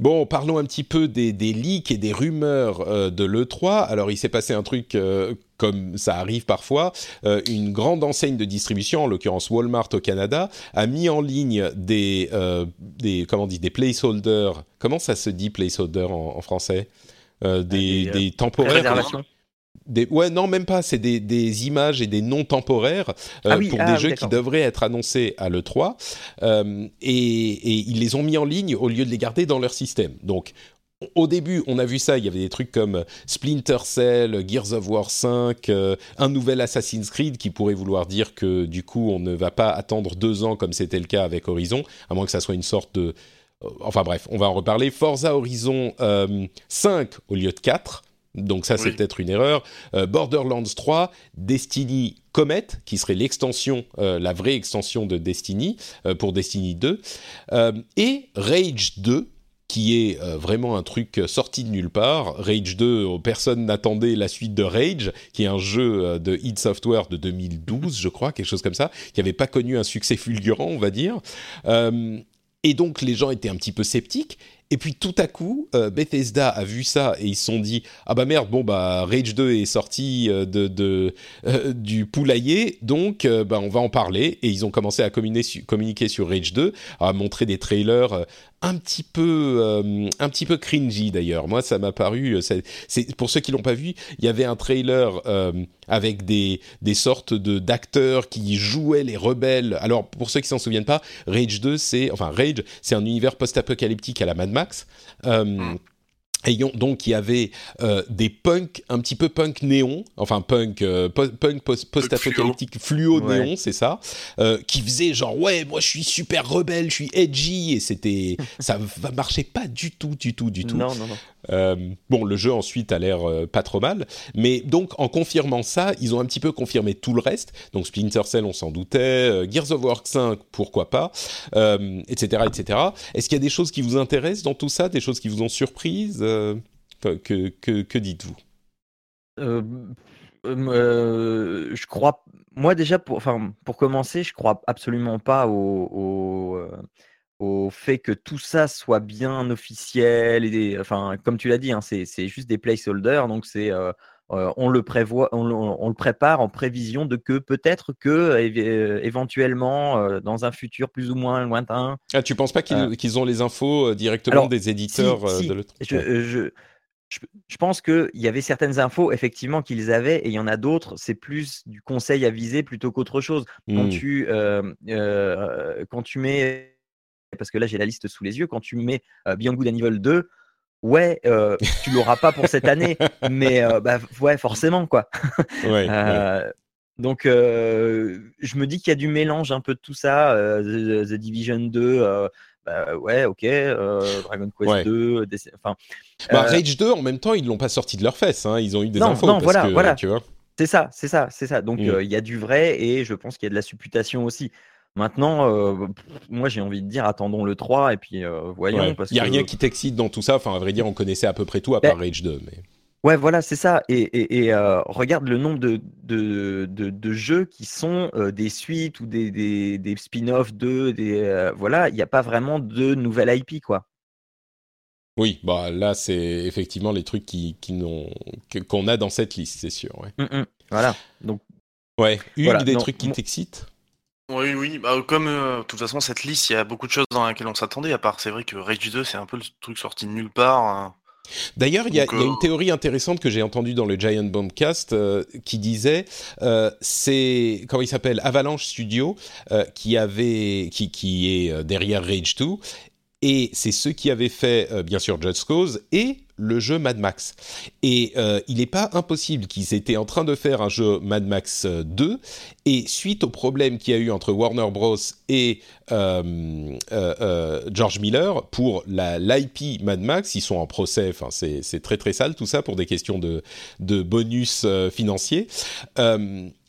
Bon, parlons un petit peu des, des leaks et des rumeurs euh, de l'E3. Alors, il s'est passé un truc euh, comme ça arrive parfois. Euh, une grande enseigne de distribution, en l'occurrence Walmart au Canada, a mis en ligne des, euh, des comment on dit, des placeholders. Comment ça se dit placeholder en, en français? Euh, des, des, euh, temporaires. Des, ouais, non, même pas. C'est des, des images et des noms temporaires euh, Ah oui, pour ah des jeux qui devraient être annoncés à l'E3. Euh, et, et ils les ont mis en ligne au lieu de les garder dans leur système. Donc, au début, on a vu ça. Il y avait des trucs comme Splinter Cell, Gears of War 5, euh, un nouvel Assassin's Creed qui pourrait vouloir dire que du coup, on ne va pas attendre deux ans comme c'était le cas avec Horizon, à moins que ça soit une sorte de. Enfin bref, on va en reparler. Forza Horizon euh, 5 au lieu de 4. Donc ça, c'est peut-être une erreur. Euh, Borderlands 3, Destiny Comet, qui serait l'extension, euh, la vraie extension de Destiny euh, pour Destiny 2, euh, et Rage 2, qui est vraiment un truc sorti de nulle part. Rage 2, euh, personne n'attendait la suite de Rage, qui est un jeu de id Software de 2012, je crois, quelque chose comme ça, qui n'avait pas connu un succès fulgurant, on va dire. Et donc les gens étaient un petit peu sceptiques. Et puis tout à coup, euh, Bethesda a vu ça et ils se sont dit ah bah merde bon bah Rage 2 est sorti euh, de, euh, du poulailler. Donc bah on va en parler. Et ils ont commencé à communiquer, communiquer sur Rage 2 à montrer des trailers un petit peu euh, un petit peu cringy d'ailleurs. Moi ça m'a paru euh, c'est pour ceux qui l'ont pas vu il y avait un trailer euh, avec des des sortes de d'acteurs qui jouaient les rebelles. Alors pour ceux qui s'en souviennent pas Rage 2 c'est enfin Rage c'est un univers post-apocalyptique à la Mad Max. Euh, Mm. Ayant, donc il y avait euh, des punks un petit peu punk néon, enfin punk euh, po- punk post- post-apocalyptique fluo, Ouais. néon, c'est ça, euh, qui faisait genre ouais moi je suis super rebelle, je suis edgy et c'était ça va marchait pas du tout du tout du tout. Non, non, non. Euh, bon, le jeu ensuite a l'air euh, pas trop mal, mais donc en confirmant ça, ils ont un petit peu confirmé tout le reste. Donc Splinter Cell, on s'en doutait, euh, Gears of War 5, pourquoi pas, etc., etc. Est-ce qu'il y a des choses qui vous intéressent dans tout ça, des choses qui vous ont surprise? Euh, que, dites-vous? Je crois, moi déjà, pour, enfin, pour commencer, je crois absolument pas au, au fait que tout ça soit bien officiel. Et, enfin, comme tu l'as dit, hein, c'est c'est juste des placeholders, donc c'est euh, euh, on le prévoit, on, le- on le prépare en prévision de que peut-être que euh, éventuellement euh, dans un futur plus ou moins lointain, ah, Tu penses pas qu'ils ont les infos directement alors, des éditeurs si, si, de l'autre je, je, je, je pense qu'il y avait certaines infos, effectivement, qu'ils avaient, et il y en a d'autres, c'est plus du conseil à viser plutôt qu'autre chose. Quand, Hmm. tu, quand tu mets, parce que là j'ai la liste sous les yeux, quand tu mets euh, Beyond Good and Evil 2, ouais, euh, tu l'auras pas pour cette année, mais euh, bah, ouais, forcément, quoi. Ouais, ouais. Euh, Donc, euh, je me dis qu'il y a du mélange un peu de tout ça. The, The Division 2, euh, bah, ouais, ok. euh, Dragon Quest Ouais. 2, des- enfin. Bah, euh, Rage 2, en même temps, ils l'ont pas sorti de leurs fesses, hein, ils ont eu des Non, infos. non, parce voilà, que, voilà. Tu vois c'est ça, c'est ça, c'est ça. Donc, Mm. euh, il y a du vrai et je pense qu'il y a de la supputation aussi. Maintenant, euh, pff, moi, j'ai envie de dire, attendons le 3 et puis euh, voyons. Ouais. Il y a que- rien qui t'excite dans tout ça. Enfin, à vrai dire, on connaissait à peu près tout à Ben, part Rage 2. Mais... Ouais, voilà, c'est ça. Et, regarde le nombre de, de, jeux qui sont des suites ou des, des, spin-offs de. Des, voilà, il n'y a pas vraiment de nouvelle IP, quoi. Oui, bah là, c'est effectivement les trucs qui, qui qu'on a dans cette liste, c'est sûr. Ouais. Mmh, mmh. Voilà. Donc, ouais, une des trucs qui t'excitent oui, oui, bah, comme de toute façon, cette liste, il y a beaucoup de choses dans lesquelles on s'attendait, à part c'est vrai que Rage 2, c'est un peu le truc sorti de nulle part. Hein. D'ailleurs, il y, a une théorie intéressante que j'ai entendue dans le Giant Bombcast euh, qui disait euh, c'est comment il s'appelle Avalanche Studio euh, qui avait qui, qui est derrière Rage 2 et c'est ceux qui avaient fait bien sûr Just Cause et le jeu Mad Max. Et euh, il n'est pas impossible qu'ils étaient en train de faire un jeu Mad Max 2, euh, et suite au problème qu'il y a eu entre Warner Bros. et euh, George Miller pour l'IP Mad Max, ils sont en procès, enfin c'est très très sale tout ça pour des questions de, de bonus financiers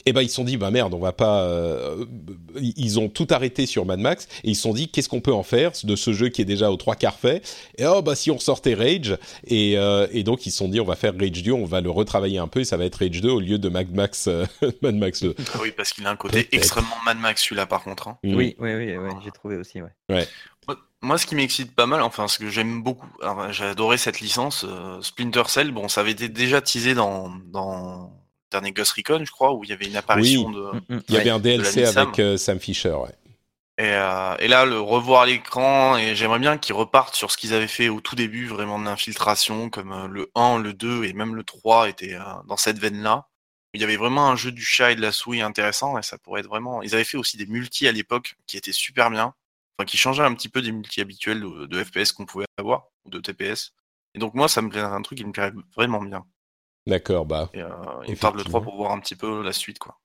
et eh ben ils se sont dit bah merde on va pas euh, ils ont tout arrêté sur Mad Max et ils se sont dit qu'est-ce qu'on peut en faire de ce jeu qui est déjà aux trois quarts fait? Et oh bah si on ressortait Rage et, euh, et donc ils se sont dit on va faire Rage 2 on va le retravailler un peu et ça va être Rage 2 au lieu de Mad Max euh, Mad Max 2 ah oui parce qu'il a un côté extrêmement Mad Max celui-là par contre hein. mm. oui oui oui, j'ai trouvé aussi ouais, ouais. Moi, ce qui m'excite pas mal, enfin, ce que j'aime beaucoup, j'ai adoré cette licence, Splinter Cell. Bon, ça avait été déjà teasé dans, dans dernier Ghost Recon, je crois, où il y avait une apparition de. Mm, mm. Il y avait un DLC avec euh, Sam Fisher, ouais. Euh, et, là, le revoir l'écran, et j'aimerais bien qu'ils repartent sur ce qu'ils avaient fait au tout début, vraiment de l'infiltration, comme euh, le 1, le 2 et même le 3 étaient dans cette veine-là. Il y avait vraiment un jeu du chat et de la souris intéressant, et ça pourrait être vraiment. Ils avaient fait aussi des multis à l'époque qui étaient super bien, enfin qui changeaient un petit peu des multis habituels de, FPS qu'on pouvait avoir, ou de TPS. Et donc moi, ça me plairait un truc qui me plairait vraiment bien. D'accord, bah. Et, euh, il tarde le 3 pour voir un petit peu la suite, quoi.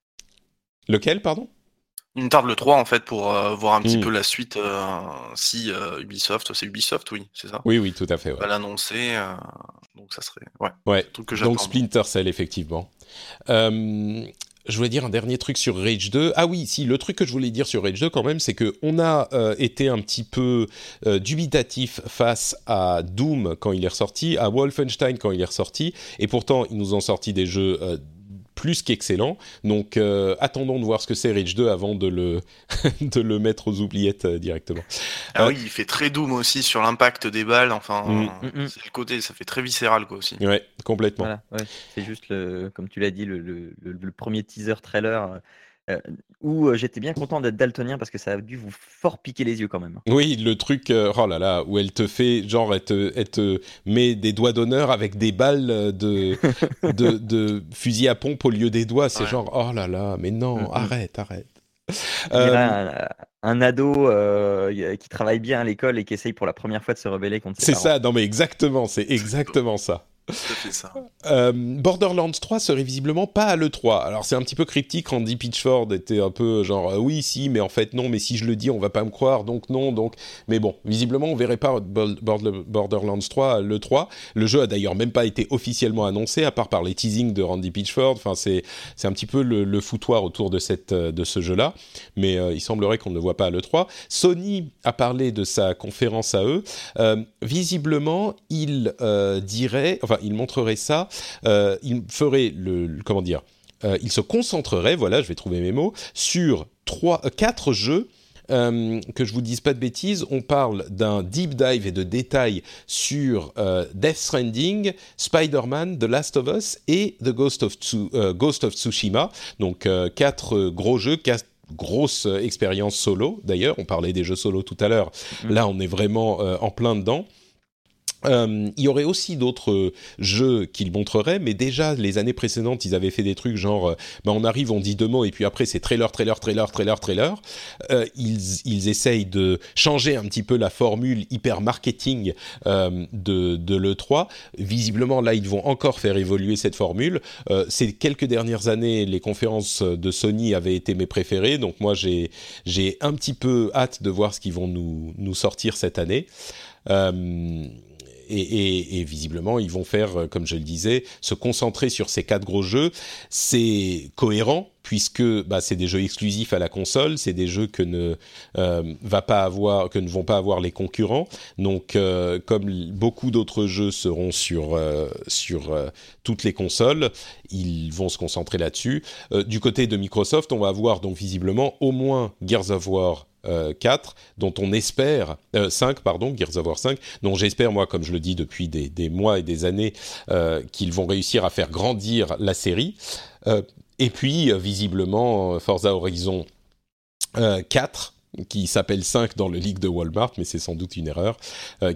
Lequel, pardon? Une tarde le 3 en fait pour euh, voir un petit hmm. peu la suite euh, si Ubisoft, c'est Ubisoft, oui, c'est ça? Oui, oui, tout à fait. Ouais. Va l'annoncer, donc ça serait. Ouais. ouais. donc Splinter Cell, effectivement je voulais dire un dernier truc sur Rage 2. Ah oui, si, le truc que je voulais dire sur Rage 2 quand même, c'est qu'on a euh, été un petit peu euh, dubitatif face à Doom quand il est ressorti, à Wolfenstein quand il est ressorti, et pourtant ils nous ont sorti des jeux euh, plus qu'excellent. Donc euh, attendons de voir ce que c'est Rage 2 avant de le, de le mettre aux oubliettes euh, directement. Ah euh, oui, il fait très doom aussi sur l'impact des balles. Enfin, mm. C'est le côté, ça fait très viscéral quoi aussi. Ouais, complètement. ouais. C'est juste, le, comme tu l'as dit, le, le, le, premier teaser trailer euh, où euh, j'étais bien content d'être daltonien parce que ça a dû vous fort piquer les yeux quand même. Oui, le truc, euh, oh là là, où elle te fait, genre, elle te, met des doigts d'honneur avec des balles de, de, fusil à pompe au lieu des doigts. C'est genre, oh là là, mais non, mm, mm. arrête, arrête. un, ado qui travaille bien à l'école et qui essaye pour la première fois de se rebeller contre ses C'est ça, non mais exactement, c'est exactement ça. Euh, Borderlands 3 serait visiblement pas à l'E3. Alors c'est un petit peu cryptique, Randy Pitchford était un peu genre euh, oui si mais en fait non mais si je le dis on va pas me croire donc non donc mais bon visiblement on verrait pas Borderlands 3 à l'E3. Le jeu a d'ailleurs même pas été officiellement annoncé à part par les teasings de Randy Pitchford. Enfin c'est un petit peu le, foutoir autour de cette euh, de ce jeu là mais il semblerait qu'on ne le voit pas à l'E3. Sony a parlé de sa conférence à eux. visiblement il dirait enfin il montrerait ça, euh, il ferait le, comment dire, euh, il se concentrerait, voilà, je vais trouver mes mots, sur trois, euh, quatre jeux. que je vous dise pas de bêtises, on parle d'un deep dive et de détails sur Death Stranding, Spider-Man, The Last of Us et The Ghost of, Ghost of Tsushima. Donc quatre gros jeux, quatre grosses expériences solo. D'ailleurs, on parlait des jeux solo tout à l'heure. Mm. Là, on est vraiment en plein dedans. Euh, il y aurait aussi d'autres jeux qu'ils montreraient, mais déjà les années précédentes, ils avaient fait des trucs genre, euh, ben on arrive, on dit deux mots, et puis après c'est trailer, trailer, trailer, trailer, trailer. Euh, ils, ils essayent de changer un petit peu la formule hyper marketing euh, de, de l'E3. Visiblement, là, ils vont encore faire évoluer cette formule. Euh, ces quelques dernières années, les conférences de Sony avaient été mes préférées, donc moi j'ai un petit peu hâte de voir ce qu'ils vont nous, nous sortir cette année. Euh, et, visiblement, ils vont faire, euh, comme je le disais, se concentrer sur ces quatre gros jeux. C'est cohérent puisque bah, c'est des jeux exclusifs à la console, c'est des jeux que ne va pas avoir, que ne vont pas avoir les concurrents. Donc, comme beaucoup d'autres jeux seront sur sur toutes les consoles, ils vont se concentrer là-dessus. du côté de Microsoft, on va avoir donc visiblement au moins Gears of War 4, euh, dont on espère, 5, euh, pardon, Gears of War 5, dont j'espère, moi, comme je le dis depuis des, mois et des années, euh, qu'ils vont réussir à faire grandir la série. et puis, visiblement, Forza Horizon 4, qui s'appelle 5 dans le leak de Walmart, mais c'est sans doute une erreur,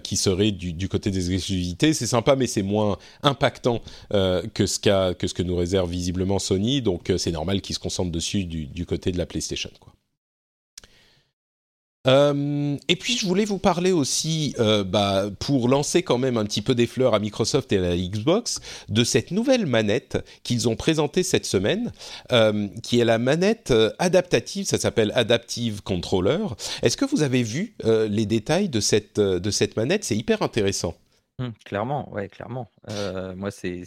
qui serait du, côté des exclusivités. C'est sympa, mais c'est moins impactant que, ce que nous réserve visiblement Sony, donc c'est normal qu'ils se concentrent dessus du, côté de la PlayStation. Quoi. Euh, et puis je voulais vous parler aussi, euh, bah, pour lancer quand même un petit peu des fleurs à Microsoft et à la Xbox, de cette nouvelle manette qu'ils ont présentée cette semaine, euh, qui est la manette adaptative, ça s'appelle Adaptive Controller. Est-ce que vous avez vu les détails de cette, de cette manette? C'est hyper intéressant. Hum, clairement, ouais, clairement. moi, c'est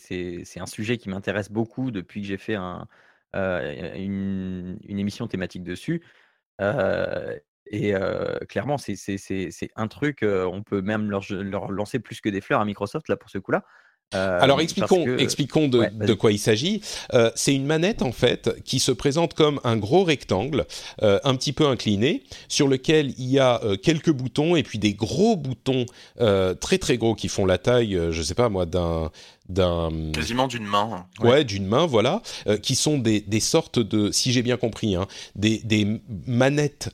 un sujet qui m'intéresse beaucoup depuis que j'ai fait un, une, une, émission thématique dessus. Et clairement, c'est un truc, on peut même leur, leur, lancer plus que des fleurs à Microsoft là pour ce coup-là. Alors expliquons, expliquons de, quoi il s'agit. c'est une manette en fait qui se présente comme un gros rectangle, un petit peu incliné, sur lequel il y a quelques boutons et puis des gros boutons très très gros qui font la taille, je sais pas moi, d'un d'un quasiment d'une main. Ouais, d'une main, voilà, qui sont des, des, sortes de, si j'ai bien compris, hein, des, des manettes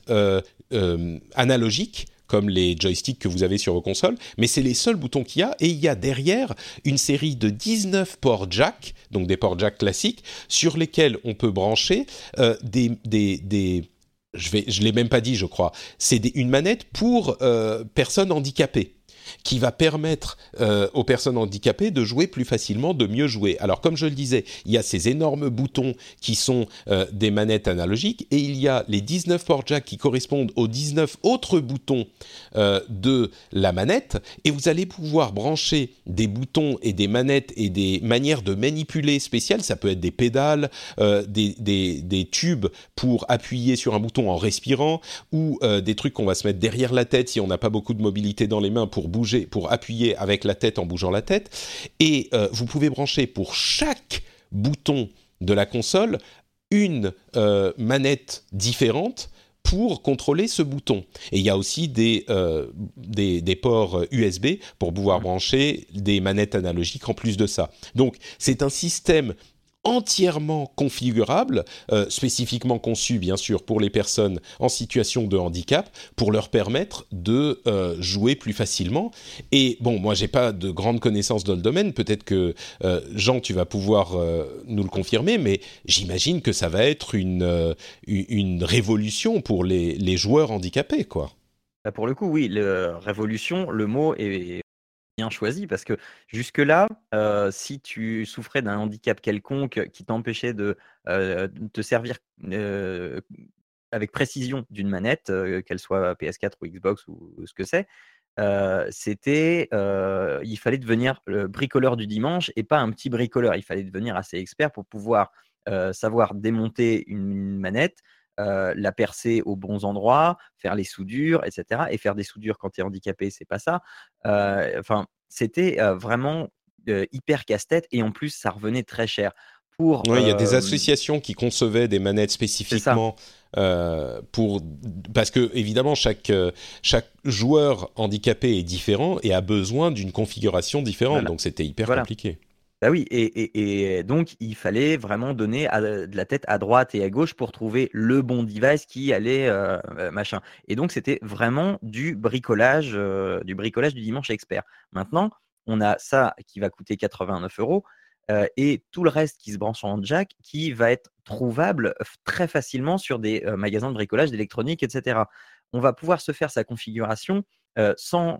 euh, analogiques comme les joysticks que vous avez sur vos consoles, mais c'est les seuls boutons qu'il y a, et il y a derrière une série de 19 ports jack, donc des ports jack classiques, sur lesquels on peut brancher euh, des, je je l'ai même pas dit, je crois, c'est une manette pour euh, personnes handicapées qui va permettre euh, aux personnes handicapées de jouer plus facilement, de mieux jouer. Alors comme je le disais, il y a ces énormes boutons qui sont euh, des manettes analogiques et il y a les 19 ports jack qui correspondent aux 19 autres boutons euh, de la manette et vous allez pouvoir brancher des boutons et des manettes et des manières de manipuler spéciales. Ça peut être des pédales, des, tubes pour appuyer sur un bouton en respirant ou des trucs qu'on va se mettre derrière la tête si on n'a pas beaucoup de mobilité dans les mains pour bouger, pour appuyer avec la tête en bougeant la tête. Et euh, vous pouvez brancher pour chaque bouton de la console une euh, manette différente pour contrôler ce bouton. Et il y a aussi des, euh, des, des, ports USB pour pouvoir brancher des manettes analogiques en plus de ça. Donc c'est un système entièrement configurable, euh, spécifiquement conçu bien sûr pour les personnes en situation de handicap, pour leur permettre de euh, jouer plus facilement. Et bon, moi j'ai pas de grandes connaissances dans le domaine, peut-être que euh, Jean tu vas pouvoir nous le confirmer, mais j'imagine que ça va être une, une révolution pour les, les joueurs handicapés, quoi. Bah, pour le coup, oui, le, révolution, le mot est bien choisi parce que jusque-là, si tu souffrais d'un handicap quelconque qui t'empêchait de te servir avec précision d'une manette, qu'elle soit PS4 ou Xbox ou, ce que c'est, c'était, il fallait devenir le bricoleur du dimanche et pas un petit bricoleur. Il fallait devenir assez expert pour pouvoir savoir démonter une manette, la percer aux bons endroits, faire les soudures, etc. Et faire des soudures quand tu es handicapé, c'est pas ça. Enfin, c'était vraiment hyper casse-tête et en plus, ça revenait très cher. Pour, il y a des associations qui concevaient des manettes spécifiquement pour parce que évidemment chaque chaque joueur handicapé est différent et a besoin d'une configuration différente donc c'était hyper compliqué. Bah oui, et, donc il fallait vraiment donner de la tête à droite et à gauche pour trouver le bon device qui allait euh, euh, machin. Et donc c'était vraiment du bricolage, euh, du bricolage du dimanche expert. Maintenant, on a ça qui va coûter 89 euros et tout le reste qui se branche en jack qui va être trouvable très facilement sur des magasins de bricolage d'électronique, etc. On va pouvoir se faire sa configuration sans,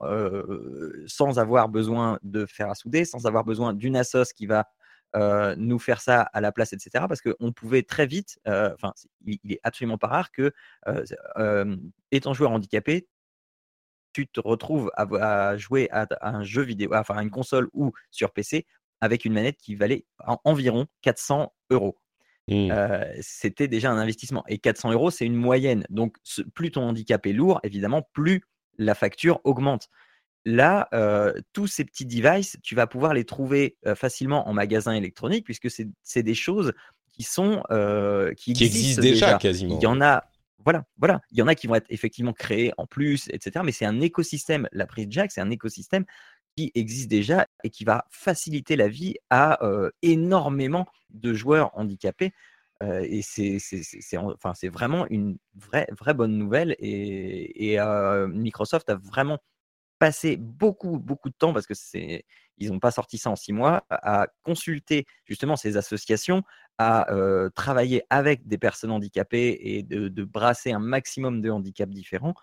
sans avoir besoin de faire à souder, sans avoir besoin d'une assos qui va nous faire ça à la place, etc. Parce qu'on pouvait très vite, enfin, il, est absolument pas rare que, étant joueur handicapé, tu te retrouves à, jouer à, un jeu vidéo, enfin à une console ou sur PC avec une manette qui valait environ 400 euros. Mmh. c'était déjà un investissement. Et 400 euros, c'est une moyenne. Donc, plus ton handicap est lourd, évidemment, plus la facture augmente. Là, tous ces petits devices, tu vas pouvoir les trouver facilement en magasin électronique puisque c'est des choses qui sont qui, existent, déjà, quasiment. Il y en a, voilà, voilà, il y en a qui vont être effectivement créés en plus, etc. Mais c'est un écosystème. La prise jack, c'est un écosystème qui existe déjà et qui va faciliter la vie à énormément de joueurs handicapés. Et c'est enfin, vraiment une vraie, bonne nouvelle. Et, Microsoft a vraiment passé beaucoup, de temps, parce que ils n'ont pas sorti ça en six mois, à consulter justement ces associations, à travailler avec des personnes handicapées et de, brasser un maximum de handicaps différents.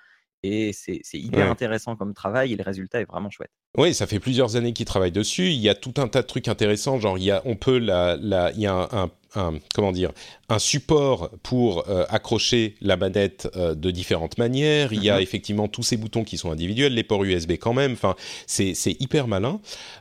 Et c'est hyper intéressant comme travail et le résultat est vraiment chouette. Oui, ça fait plusieurs années qu'ils travaillent dessus. Il y a tout un tas de trucs intéressants. Genre, il y a, on peut la, la, il y a un, un, comment dire, un support pour euh, accrocher la manette euh, de différentes manières. Il y a mhm. effectivement tous ces boutons qui sont individuels, les ports USB quand même. Enfin, c'est hyper malin.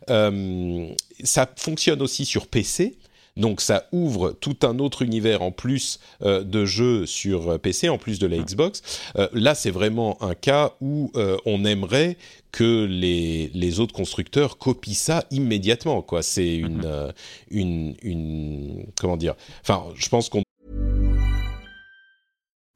Euh, ça fonctionne aussi sur PC. Donc ça ouvre tout un autre univers en plus euh, de jeux sur euh, PC, en plus de la Xbox. Euh, là, c'est vraiment un cas où on aimerait que les, les autres constructeurs copient ça immédiatement. Quoi, c'est une, mm-hmm. une, une comment dire? Enfin, je pense qu'on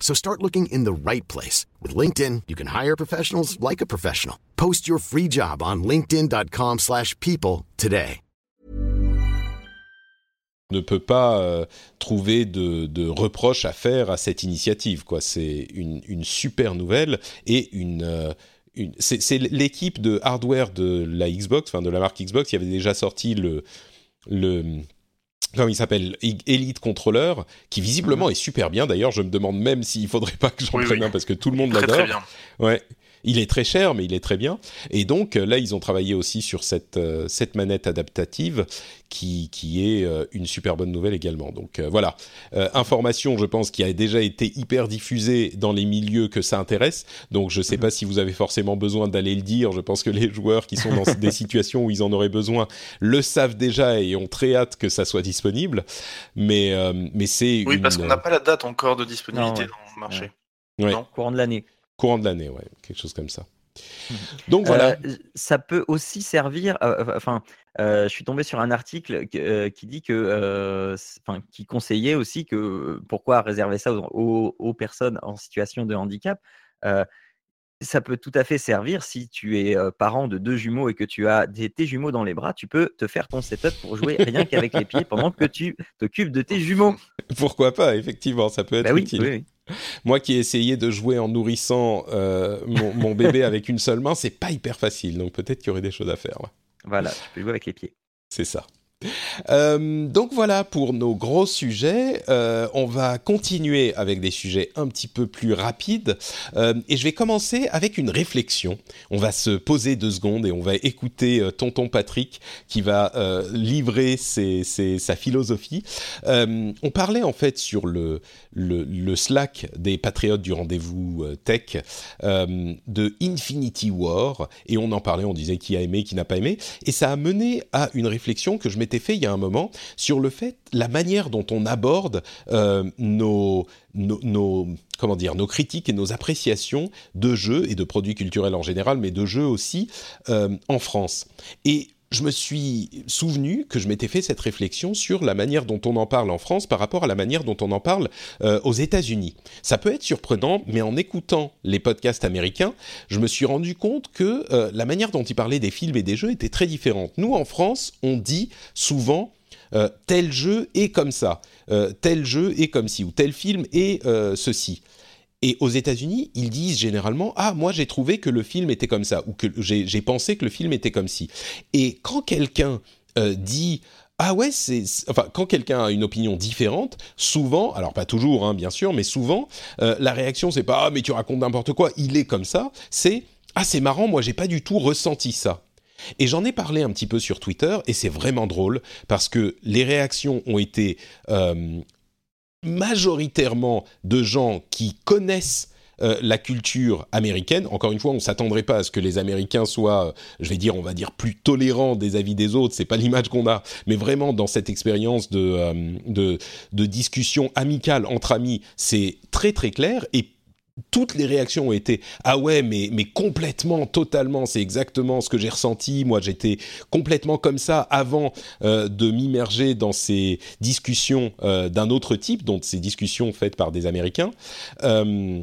So start looking in the right place. With LinkedIn, you can hire professionals like a professional. Post your free job on linkedin.com slash people today. ne peut pas euh, trouver de, de, reproches à faire à cette initiative. C'est une, une, super nouvelle et une... Euh, une c'est l'équipe de hardware de la Xbox, enfin de la marque Xbox, qui avait déjà sorti le, le comme il s'appelle Elite Controller, qui visiblement mhm. est super bien. D'ailleurs, je me demande même s'il faudrait pas que j'en prenne un parce que tout le monde l'adore. Ouais. Il est très cher, mais il est très bien. Et donc euh, là, ils ont travaillé aussi sur cette, euh, cette manette adaptative qui, qui est euh, une super bonne nouvelle également. Donc voilà, information, je pense, qui a déjà été hyper diffusée dans les milieux que ça intéresse. Donc je ne sais mhm. pas si vous avez forcément besoin d'aller le dire. Je pense que les joueurs qui sont dans des situations où ils en auraient besoin le savent déjà et ont très hâte que ça soit disponible. Mais, mais c'est... Oui, parce qu'on n'a pas la date encore de disponibilité dans le marché. Non, courant de l'année. Courant de l'année, ouais, quelque chose comme ça. Donc voilà. Euh, ça peut aussi servir. Euh, euh, enfin, je suis tombé sur un article qui dit que, qui conseillait aussi que pourquoi réserver ça aux, personnes en situation de handicap. Ça peut tout à fait servir si tu es parent de deux jumeaux et que tu as des, tes jumeaux dans les bras. Tu peux te faire ton setup pour jouer rien qu'avec les pieds pendant que tu t'occupes de tes jumeaux. Pourquoi pas Effectivement, ça peut être bah utile. Oui, oui. Moi qui ai essayé de jouer en nourrissant euh, mon, bébé avec une seule main, c'est pas hyper facile. Donc peut-être qu'il y aurait des choses à faire. Voilà, tu peux jouer avec les pieds. C'est ça. Euh, donc voilà pour nos gros sujets. Euh, on va continuer avec des sujets un petit peu plus rapides. Euh, et je vais commencer avec une réflexion. On va se poser deux secondes et on va écouter Tonton Patrick qui va livrer sa philosophie. On parlait en fait sur le, le Slack des patriotes du rendez-vous tech de Infinity War. Et on en parlait, on disait qui a aimé, qui n'a pas aimé. Et ça a mené à une réflexion que je m'étais fait il y a un moment sur le fait, la manière dont on aborde euh, nos, comment dire, nos critiques et nos appréciations de jeux et de produits culturels en général, mais de jeux aussi euh, en France. Et je me suis souvenu que je m'étais fait cette réflexion sur la manière dont on en parle en France par rapport à la manière dont on en parle euh, aux États-Unis. Ça peut être surprenant, mais en écoutant les podcasts américains, je me suis rendu compte que euh, la manière dont ils parlaient des films et des jeux était très différente. Nous, en France, on dit souvent euh, tel jeu est comme ça, tel jeu est comme ci, ou tel film est ceci. Et aux États-Unis, ils disent généralement Ah, moi j'ai trouvé que le film était comme ça, ou que j'ai pensé que le film était comme ci. Et quand quelqu'un euh, dit ah ouais, c'est enfin quand quelqu'un a une opinion différente, souvent, alors pas toujours, hein, bien sûr, mais souvent, euh, la réaction c'est pas ah mais tu racontes n'importe quoi, il est comme ça, c'est ah c'est marrant, moi j'ai pas du tout ressenti ça. Et j'en ai parlé un petit peu sur Twitter et c'est vraiment drôle parce que les réactions ont été euh, majoritairement de gens qui connaissent euh, la culture américaine. Encore une fois, on s'attendrait pas à ce que les Américains soient, euh, je vais dire, on va dire, plus tolérants des avis des autres. C'est pas l'image qu'on a, mais vraiment dans cette expérience de, euh, de, de discussion amicale entre amis, c'est très très clair. Et toutes les réactions ont été ah ouais mais mais complètement totalement c'est exactement ce que j'ai ressenti. Moi j'étais complètement comme ça avant euh, de m'immerger dans ces discussions euh, d'un autre type donc ces discussions faites par des américains. Euh,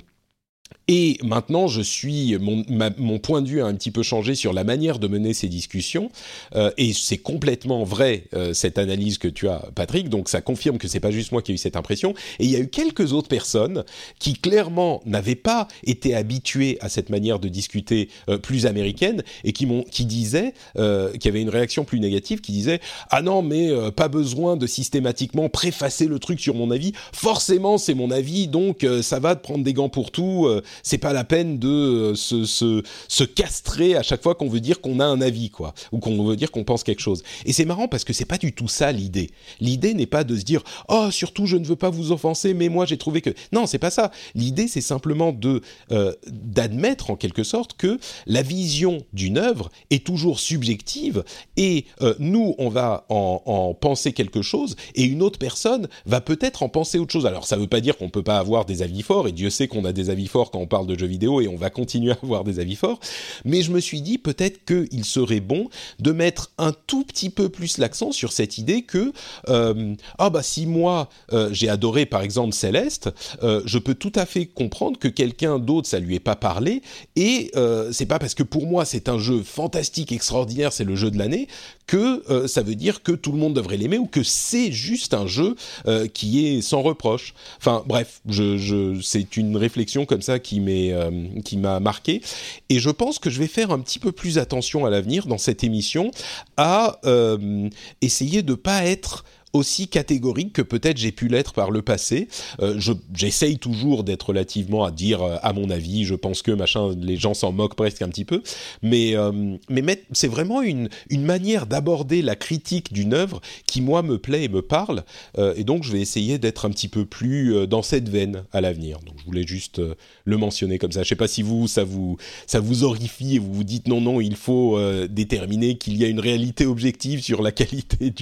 et maintenant, je suis mon, mon, point de vue a un petit peu changé sur la manière de mener ces discussions, euh, et c'est complètement vrai euh, cette analyse que tu as, Patrick. Donc ça confirme que c'est pas juste moi qui ai eu cette impression. Et il y a eu quelques autres personnes qui clairement n'avaient pas été habituées à cette manière de discuter euh, plus américaine et qui m'ont, qui disaient, euh, qui avaient une réaction plus négative, qui disaient ah non mais euh, pas besoin de systématiquement préfacer le truc sur mon avis. Forcément c'est mon avis, donc ça va de prendre des gants pour tout c'est pas la peine de euh, se, se, se, castrer à chaque fois qu'on veut dire qu'on a un avis, quoi, ou qu'on veut dire qu'on pense quelque chose. Et c'est marrant parce que c'est pas du tout ça l'idée. L'idée n'est pas de se dire oh surtout je ne veux pas vous offenser, mais moi j'ai trouvé que non c'est pas ça. L'idée c'est simplement de euh, d'admettre en quelque sorte que la vision d'une œuvre est toujours subjective et euh, nous on va en, en, penser quelque chose et une autre personne va peut-être en penser autre chose. Alors ça veut pas dire qu'on peut pas avoir des avis forts et Dieu sait qu'on a des avis forts quand on parle de jeux vidéo et on va continuer à avoir des avis forts. Mais je me suis dit peut-être qu'il serait bon de mettre un tout petit peu plus l'accent sur cette idée que euh, ah bah si moi euh, j'ai adoré par exemple Céleste, euh, je peux tout à fait comprendre que quelqu'un d'autre ça lui ait pas parlé et c'est pas parce que pour moi c'est un jeu fantastique extraordinaire, c'est le jeu de l'année que ça veut dire que tout le monde devrait l'aimer ou que c'est juste un jeu qui est sans reproche. Enfin bref, c'est une réflexion comme ça qui qui m'a marqué. Et je pense que je vais faire un petit peu plus attention à l'avenir dans cette émission à euh, essayer de pas être aussi catégorique que peut-être j'ai pu l'être par le passé. Euh, J'essaye toujours d'être relativement à dire euh, à mon avis, je pense que machin, les gens s'en moquent presque un petit peu, mais euh, mais c'est vraiment une manière d'aborder la critique d'une œuvre qui moi me plaît et me parle, et donc je vais essayer d'être un petit peu plus dans cette veine à l'avenir. Donc je voulais juste le mentionner comme ça. Je sais pas si vous ça vous ça vous horrifie et vous vous dites non non il faut déterminer qu'il y a une réalité objective sur la qualité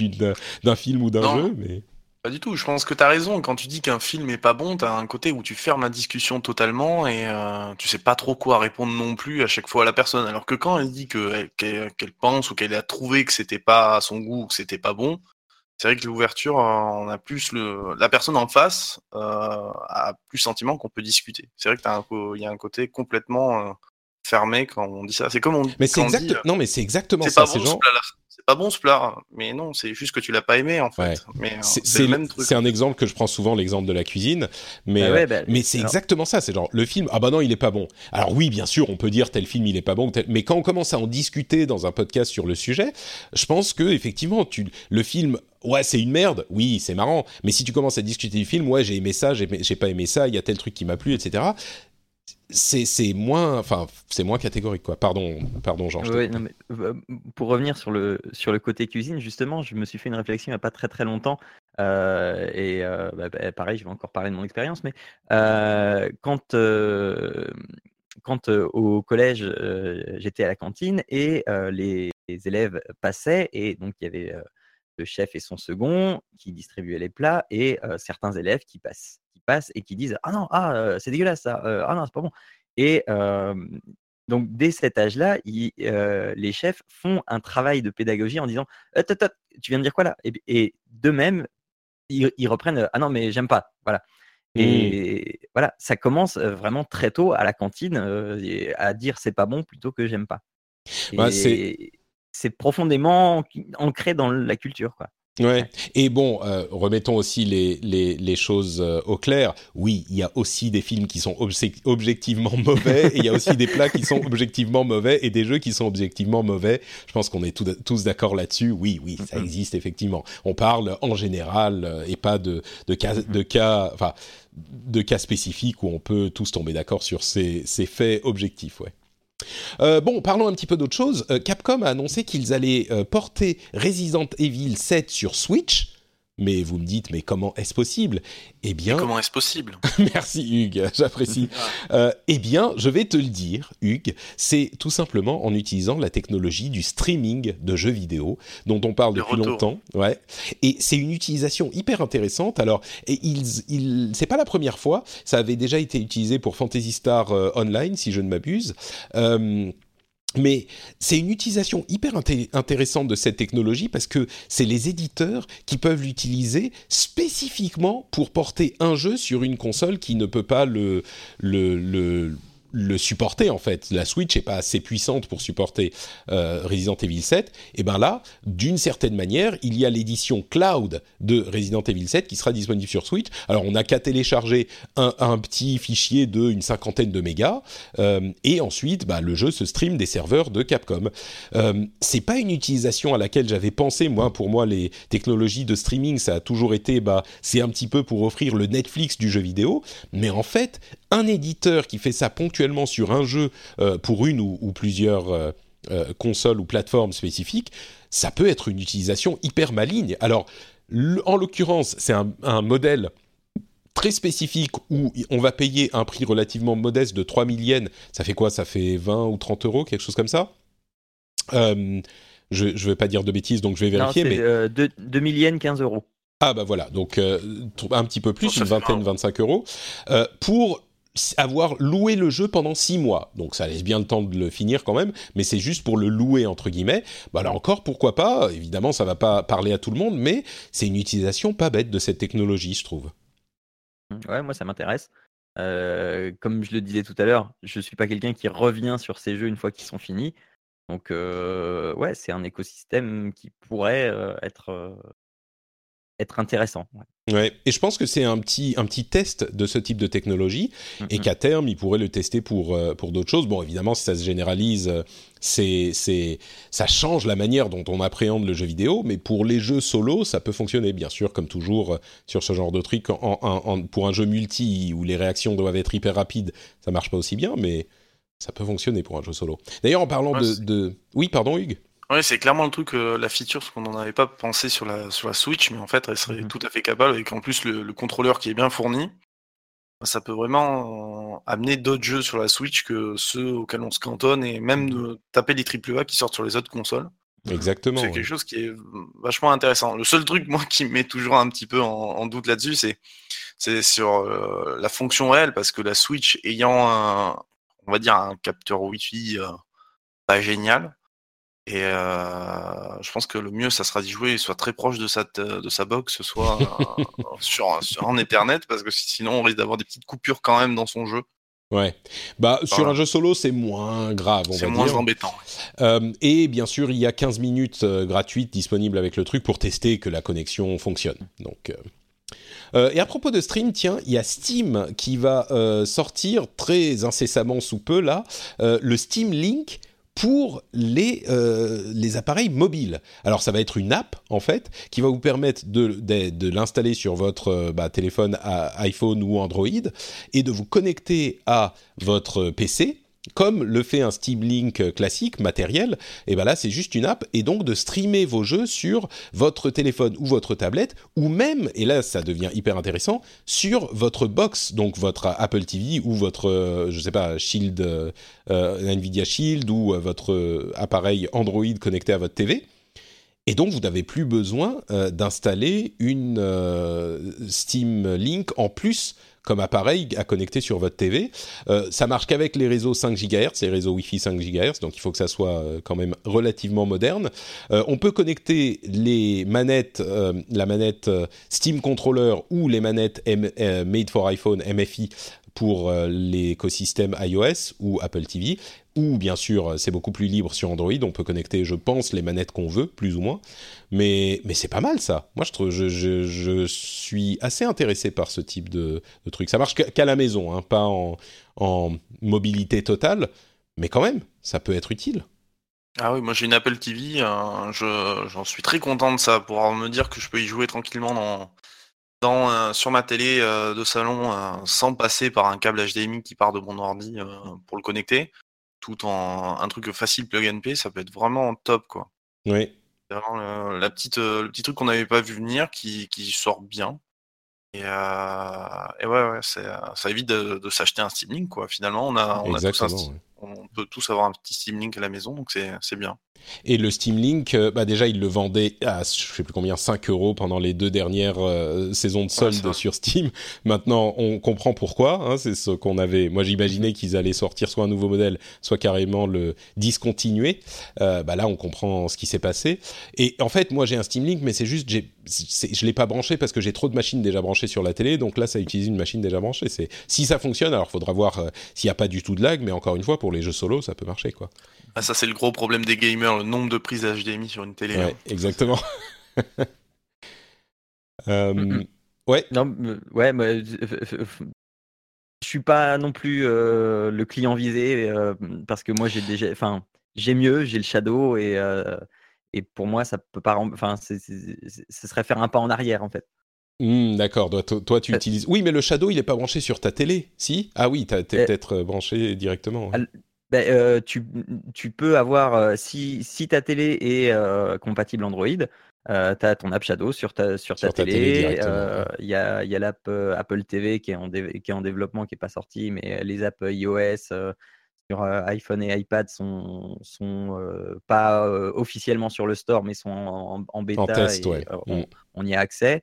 d'un film ou d'un mais. Pas du tout. Je pense que tu as raison. Quand tu dis qu'un film est pas bon, tu as un côté où tu fermes la discussion totalement et euh, tu sais pas trop quoi répondre non plus à chaque fois à la personne. Alors que quand elle dit que qu'elle pense ou qu'elle a trouvé que c'était pas à son goût, que c'était pas bon, c'est vrai que l'ouverture, euh, on a plus le la personne en face euh, a plus sentiment qu'on peut discuter. C'est vrai que il y a un côté complètement euh, fermé quand on dit ça. C'est comme on. Mais c'est exact. non, mais c'est exactement ça. Pas bon, pas bon ce plat. Mais non, c'est juste que tu l'as pas aimé en fait. Mais euh, c'est C'est un exemple que je prends souvent, l'exemple de la cuisine. Mais, ah euh, bah, mais c'est exactement ça. C'est genre le film. Ah bah non, il est pas bon. Alors oui, bien sûr, on peut dire tel film il est pas bon. Mais quand on commence à en discuter dans un podcast sur le sujet, je pense que effectivement, tu le film ouais, c'est une merde, oui, c'est marrant, mais si tu commences à discuter du film, ouais, j'ai aimé ça, j'ai pas aimé ça, il y a tel truc qui m'a plu, etc c'est moins enfin c'est moins catégorique quoi. Pardon pardon Jean euh, pour revenir sur le sur le côté cuisine justement je me suis fait une réflexion il n'y a pas très très longtemps euh, et euh, bah, bah, pareil je vais encore parler de mon expérience mais quand quand au collège j'étais à la cantine et les, élèves passaient et donc il y avait le chef et son second qui distribuaient les plats et certains élèves qui passent qui passent et qui disent ah non ah c'est dégueulasse ça ah non c'est pas bon et Donc, dès cet âge-là, les chefs font un travail de pédagogie en disant Tu viens de dire quoi là? Et, d'eux-mêmes, ils, reprennent Ah non, mais j'aime pas. Voilà. Mmh. Et voilà, ça commence vraiment très tôt à la cantine à dire c'est pas bon plutôt que j'aime pas. Bah, c'est profondément ancré dans la culture. Quoi. Ouais. Et bon, euh, remettons aussi les, les, les choses euh, au clair. Oui, il y a aussi des films qui sont objectivement mauvais, et il y a aussi des plats qui sont objectivement mauvais, et des jeux qui sont objectivement mauvais. Je pense qu'on est tous d'accord là-dessus. Oui, oui, ça existe effectivement. On parle en général euh, et pas de, de cas, de cas, enfin, de cas spécifiques où on peut tous tomber d'accord sur ces, ces faits objectifs. Ouais. Euh, bon, parlons un petit peu d'autre chose. Euh, Capcom a annoncé qu'ils allaient euh, porter Resident Evil 7 sur Switch mais vous me dites, mais comment est-ce possible? Eh bien, comment est-ce possible? Merci Hugues, j'apprécie. euh, eh bien, je vais te le dire, Hugues, c'est tout simplement en utilisant la technologie du streaming de jeux vidéo, dont on parle depuis longtemps. Ouais. Et c'est une utilisation hyper intéressante. Alors, et ils, ils, c'est pas la première fois. Ça avait déjà été utilisé pour Fantasy Star euh, Online, si je ne m'abuse. Euh, mais c'est une utilisation hyper intéressante de cette technologie parce que c'est les éditeurs qui peuvent l'utiliser spécifiquement pour porter un jeu sur une console qui ne peut pas le, le supporter en fait. La Switch est pas assez puissante pour supporter euh, Resident Evil 7. Et ben là, d'une certaine manière, il y a l'édition cloud de Resident Evil 7 qui sera disponible sur Switch. Alors on n'a qu'à télécharger un, un, petit fichier de une cinquantaine de mégas euh, et ensuite bah, le jeu se stream des serveurs de Capcom. Euh, c'est pas une utilisation à laquelle j'avais pensé moi. Pour moi, les technologies de streaming, ça a toujours été bah c'est un petit peu pour offrir le Netflix du jeu vidéo. Mais en fait, un éditeur qui fait ça ponctuellement sur un jeu euh, pour une ou, plusieurs euh, euh, consoles ou plateformes spécifiques, ça peut être une utilisation hyper maligne. Alors, en l'occurrence, c'est un, modèle très spécifique où on va payer un prix relativement modeste de 3000 yens. Ça fait quoi? Ça fait 20 ou 30 euros, quelque chose comme ça? Je ne vais pas dire de bêtises, donc je vais vérifier. Non, mais 2000 yens, 15 euros. Ah bah voilà, donc un petit peu plus, une vingtaine, 25 euros, pour avoir loué le jeu pendant six mois. Donc ça laisse bien le temps de le finir quand même, mais c'est juste pour le louer entre guillemets. Bah là encore, pourquoi pas? Évidemment, ça va pas parler à tout le monde, mais c'est une utilisation pas bête de cette technologie, je trouve. Mmh, ouais, moi ça m'intéresse. Euh, comme je le disais tout à l'heure, je suis pas quelqu'un qui revient sur ces jeux une fois qu'ils sont finis. Donc euh, ouais, c'est un écosystème qui pourrait euh, être être intéressant. Et je pense que c'est un petit, un petit test de ce type de technologie et qu'à terme, ils pourraient le tester pour, euh, pour d'autres choses. Bon, évidemment, si ça se généralise, euh, c'est, ça change la manière dont on appréhende le jeu vidéo, mais pour les jeux solo, ça peut fonctionner, bien sûr, comme toujours euh, sur ce genre de truc. En, pour un jeu multi où les réactions doivent être hyper rapides, ça marche pas aussi bien, mais ça peut fonctionner pour un jeu solo. D'ailleurs, en parlant de, de... Oui, pardon, Hugues Ouais, c'est clairement le truc, euh, la feature, parce qu'on n'en avait pas pensé sur la, sur la Switch, mais en fait, elle serait mhm. tout à fait capable, avec en plus le, contrôleur qui est bien fourni. Ça peut vraiment amener d'autres jeux sur la Switch que ceux auxquels on se cantonne, et même de taper les AAA qui sortent sur les autres consoles. Exactement. C'est quelque chose qui est vachement intéressant. Le seul truc, moi, qui me met toujours un petit peu en, doute là-dessus, c'est c'est sur euh, la fonction réelle, parce que la Switch ayant un, on va dire, un capteur Wi-Fi euh, pas génial, et euh, je pense que le mieux, ça sera d'y jouer, soit très proche de sa, de sa box, soit sur, sur, en Ethernet, parce que sinon on risque d'avoir des petites coupures quand même dans son jeu. Ouais. Bah, sur un jeu solo, c'est moins grave, on va dire. C'est moins embêtant. Euh, et bien sûr, il y a 15 minutes euh, gratuites disponibles avec le truc pour tester que la connexion fonctionne. Donc. Euh... Euh, et à propos de stream, tiens, il y a Steam qui va euh, sortir très incessamment sous peu là le Steam Link pour les, euh, les appareils mobiles. Alors ça va être une app en fait qui va vous permettre de, l'installer sur votre euh, bah, téléphone iPhone ou Android et de vous connecter à votre PC comme le fait un Steam Link classique matériel, et ben là c'est juste une app et donc de streamer vos jeux sur votre téléphone ou votre tablette ou même et là ça devient hyper intéressant sur votre box donc votre Apple TV ou votre euh, je sais pas Shield euh, Nvidia Shield ou euh, votre appareil Android connecté à votre TV. Et donc, vous n'avez plus besoin d'installer une Steam Link en plus comme appareil à connecter sur votre TV. Euh, ça marche qu'avec les réseaux 5 GHz, les réseaux Wi-Fi 5 GHz, donc il faut que ça soit euh, quand même relativement moderne. Euh, on peut connecter les manettes, la manette Steam Controller ou les manettes Made for iPhone MFI pour l'écosystème iOS ou Apple TV ou bien sûr c'est beaucoup plus libre sur Android, on peut connecter je pense les manettes qu'on veut, plus ou moins, mais, mais c'est pas mal ça. Moi je, je, je, je, suis assez intéressé par ce type de, de truc. Ça marche qu'à la maison, hein, pas en, en mobilité totale, mais quand même, ça peut être utile. Ah oui, moi j'ai une Apple TV, euh, j'en suis très content de ça, pour me dire que je peux y jouer tranquillement dans, dans, euh, sur ma télé euh, de salon sans passer par un câble HDMI qui part de mon ordi pour le connecter tout en un truc facile plug and play, ça peut être vraiment top quoi. Oui. Vraiment la petite, le petit truc qu'on n'avait pas vu venir qui, qui sort bien. Et, euh, et ouais, ouais ça évite de, de s'acheter un Steam Link quoi. Finalement, on a, on a tous un, on peut tous avoir un petit Steam Link à la maison, donc c'est bien. Et le Steam Link, euh, bah déjà, il le vendait à, je sais plus combien, 5 euros pendant les deux dernières euh, saisons de solde sur Steam. Maintenant, on comprend pourquoi. Hein, c'est ce qu'on avait. Moi, j'imaginais qu'ils allaient sortir soit un nouveau modèle, soit carrément le discontinuer. Euh, bah là, on comprend ce qui s'est passé. Et en fait, moi, j'ai un Steam Link, mais c'est juste, je l'ai pas branché parce que j'ai trop de machines déjà branchées sur la télé. Donc là, ça utilise une machine déjà branchée. C'est si ça fonctionne, alors faudra voir s'il n'y a pas du tout de lag. Mais encore une fois, pour les jeux solo, ça peut marcher, quoi. Ah, ça, c'est le gros problème des gamers, le nombre de prises HDMI sur une télé. Ouais, hein. exactement. euh, ouais. Non, ouais, mais, je suis pas non plus euh, le client visé euh, parce que moi, j'ai déjà. Enfin, j'ai mieux, j'ai le Shadow et, euh, et pour moi, ça peut pas. Enfin, ce serait faire un pas en arrière, en fait. Mmh, d'accord, toi, toi, tu utilises. Oui, mais le Shadow, il est pas branché sur ta télé, si? Ah oui, tu es peut-être branché directement. Ben, euh, tu, tu, peux avoir, euh, si, si, ta télé est euh, compatible Android, tu as ton App Shadow sur ta, sur ta, télé. Il y a, y a l'app Apple TV qui est, en qui est en développement, qui n'est pas sorti, mais les apps iOS sur iPhone et iPad sont, sont pas officiellement sur le store, mais sont en, en bêta. En test, et, mmh. on, y a accès.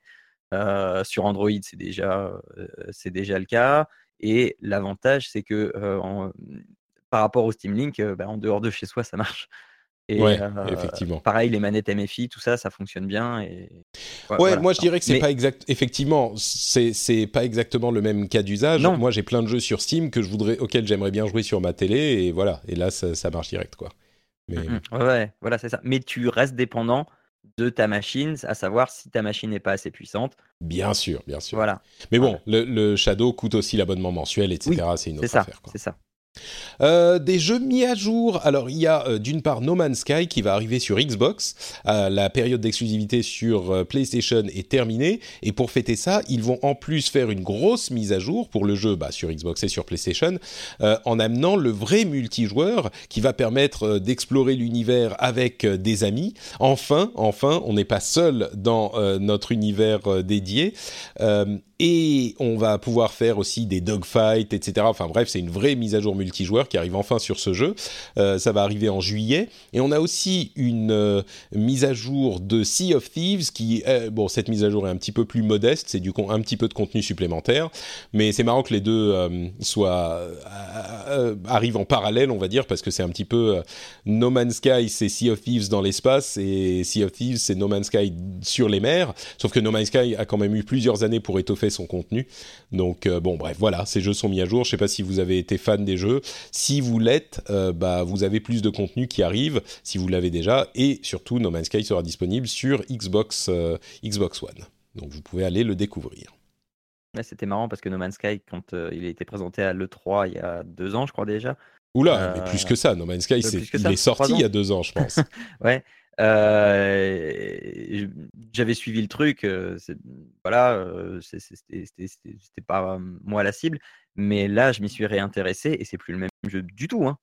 Sur Android, c'est déjà, c'est déjà le cas. Et l'avantage, c'est que par rapport au Steam Link, bah, en dehors de chez soi, ça marche. Et, effectivement. Pareil, les manettes MFI, tout ça, ça fonctionne bien. Et... Ouais, moi je dirais que c'est pas exact. Effectivement, c'est pas exactement le même cas d'usage. Moi, j'ai plein de jeux sur Steam que je voudrais, auxquels j'aimerais bien jouer sur ma télé, et voilà. Et là, ça, marche direct, quoi. Mais... Ouais, voilà, c'est ça. Mais tu restes dépendant de ta machine, à savoir si ta machine n'est pas assez puissante. Bien sûr, bien sûr. Voilà. Mais bon, le, Shadow coûte aussi l'abonnement mensuel, etc. c'est une autre ça, affaire. C'est ça. Euh, des jeux mis à jour. Alors, il y a euh, d'une part No Man's Sky qui va arriver sur Xbox. Euh, la période d'exclusivité sur PlayStation est terminée. Et pour fêter ça, ils vont en plus faire une grosse mise à jour pour le jeu bah, sur Xbox et sur PlayStation en amenant le vrai multijoueur qui va permettre d'explorer l'univers avec des amis. Enfin, enfin, on n'est pas seul dans notre univers dédié et on va pouvoir faire aussi des dogfights, etc. Enfin bref, c'est une vraie mise à jour multijoueur qui arrive enfin sur ce jeu. Euh, ça va arriver en juillet. Et on a aussi une euh, mise à jour de Sea of Thieves qui, bon, cette mise à jour est un petit peu plus modeste, c'est du un petit peu de contenu supplémentaire, mais c'est marrant que les deux euh, soient arrivent en parallèle, on va dire, parce que c'est un petit peu No Man's Sky, c'est Sea of Thieves dans l'espace et Sea of Thieves, c'est No Man's Sky sur les mers. Sauf que No Man's Sky a quand même eu plusieurs années pour étoffer son contenu. Donc euh, bon, bref, voilà, ces jeux sont mis à jour. Je sais pas si vous avez été fan des jeux. Si vous l'êtes, euh, bah vous avez plus de contenu qui arrive. Si vous l'avez déjà, et surtout, No Man's Sky sera disponible sur Xbox euh, Xbox One. Donc vous pouvez aller le découvrir. C'était marrant parce que No Man's Sky, quand il a été présenté à l'E3 il y a deux ans, je crois déjà. Oula, mais plus que ça, No Man's Sky, il est sorti il y a deux ans, je pense. ouais, j'avais suivi le truc, voilà, c'était pas moi la cible, mais là je m'y suis réintéressé et c'est plus le même jeu du tout. Hein.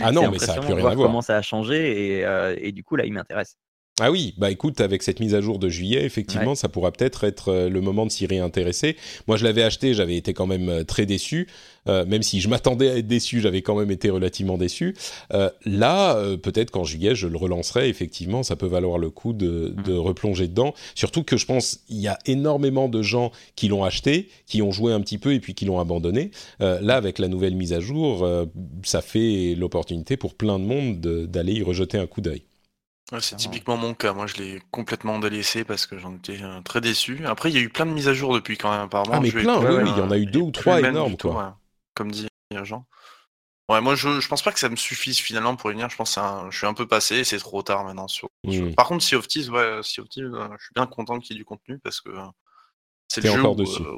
ah non, mais ça a plus rien à voir. Comment ça a changé et, et, du coup là il m'intéresse. Ah oui, bah écoute, avec cette mise à jour de juillet, effectivement, ça pourra peut-être être euh, le moment de s'y réintéresser. Moi, je l'avais acheté, j'avais été quand même euh, très déçu. Euh, même si je m'attendais à être déçu, j'avais quand même été relativement déçu. là, peut-être qu'en juillet, je le relancerai. Effectivement, ça peut valoir le coup de, de replonger dedans. Surtout que je pense il y a énormément de gens qui l'ont acheté, qui ont joué un petit peu et puis qui l'ont abandonné. là, avec la nouvelle mise à jour, ça fait l'opportunité pour plein de monde d'aller y rejeter un coup d'œil. Ouais, c'est typiquement mon cas. Moi, je l'ai complètement délaissé parce que j'en étais euh, très déçu. Après, il y a eu plein de mises à jour depuis quand même, apparemment. Ah, mais plein, oui, il y en a eu deux ou trois énormes, quoi. Comme dit Jean. Ouais, moi, je, je pense pas que ça me suffise finalement pour y venir. Je pense que je suis un peu passé c'est trop tard maintenant. Sur, mmh. Par contre, Sea of Thieves, ouais, sea of Thieves, euh, je suis bien content qu'il y ait du contenu parce que c'est le jeu. Euh,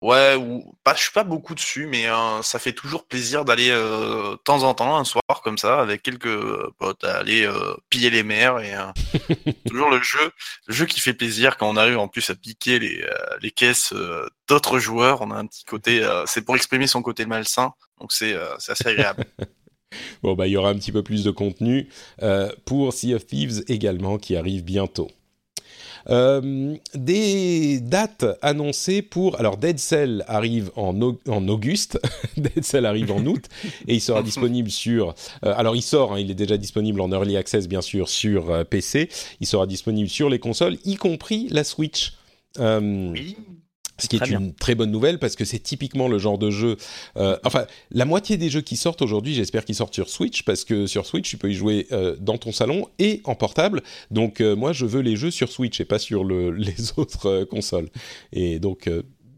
Ouais, ou pas, je suis pas beaucoup dessus, mais euh, ça fait toujours plaisir d'aller euh, de temps en temps, un soir comme ça, avec quelques euh, potes, à aller piller les mers et toujours le jeu, le jeu qui fait plaisir quand on arrive en plus à piquer les, les caisses d'autres joueurs. On a un petit côté, c'est pour exprimer son côté malsain, donc c'est assez agréable. bon bah il y aura un petit peu plus de contenu pour Sea of Thieves également qui arrive bientôt. Euh, des dates annoncées pour... Alors Dead Cell arrive en, en auguste, Dead Cell arrive en août, et il sera disponible sur... Euh, alors il sort, hein, il est déjà disponible en Early Access bien sûr sur euh, PC, il sera disponible sur les consoles, y compris la Switch. oui. Ce qui est une très bonne nouvelle parce que c'est typiquement le genre de jeu. Euh, enfin, la moitié des jeux qui sortent aujourd'hui, j'espère qu'ils sortent sur Switch parce que sur Switch, tu peux y jouer euh, dans ton salon et en portable. Donc, euh, moi, je veux les jeux sur Switch et pas sur le, les autres consoles. Et donc,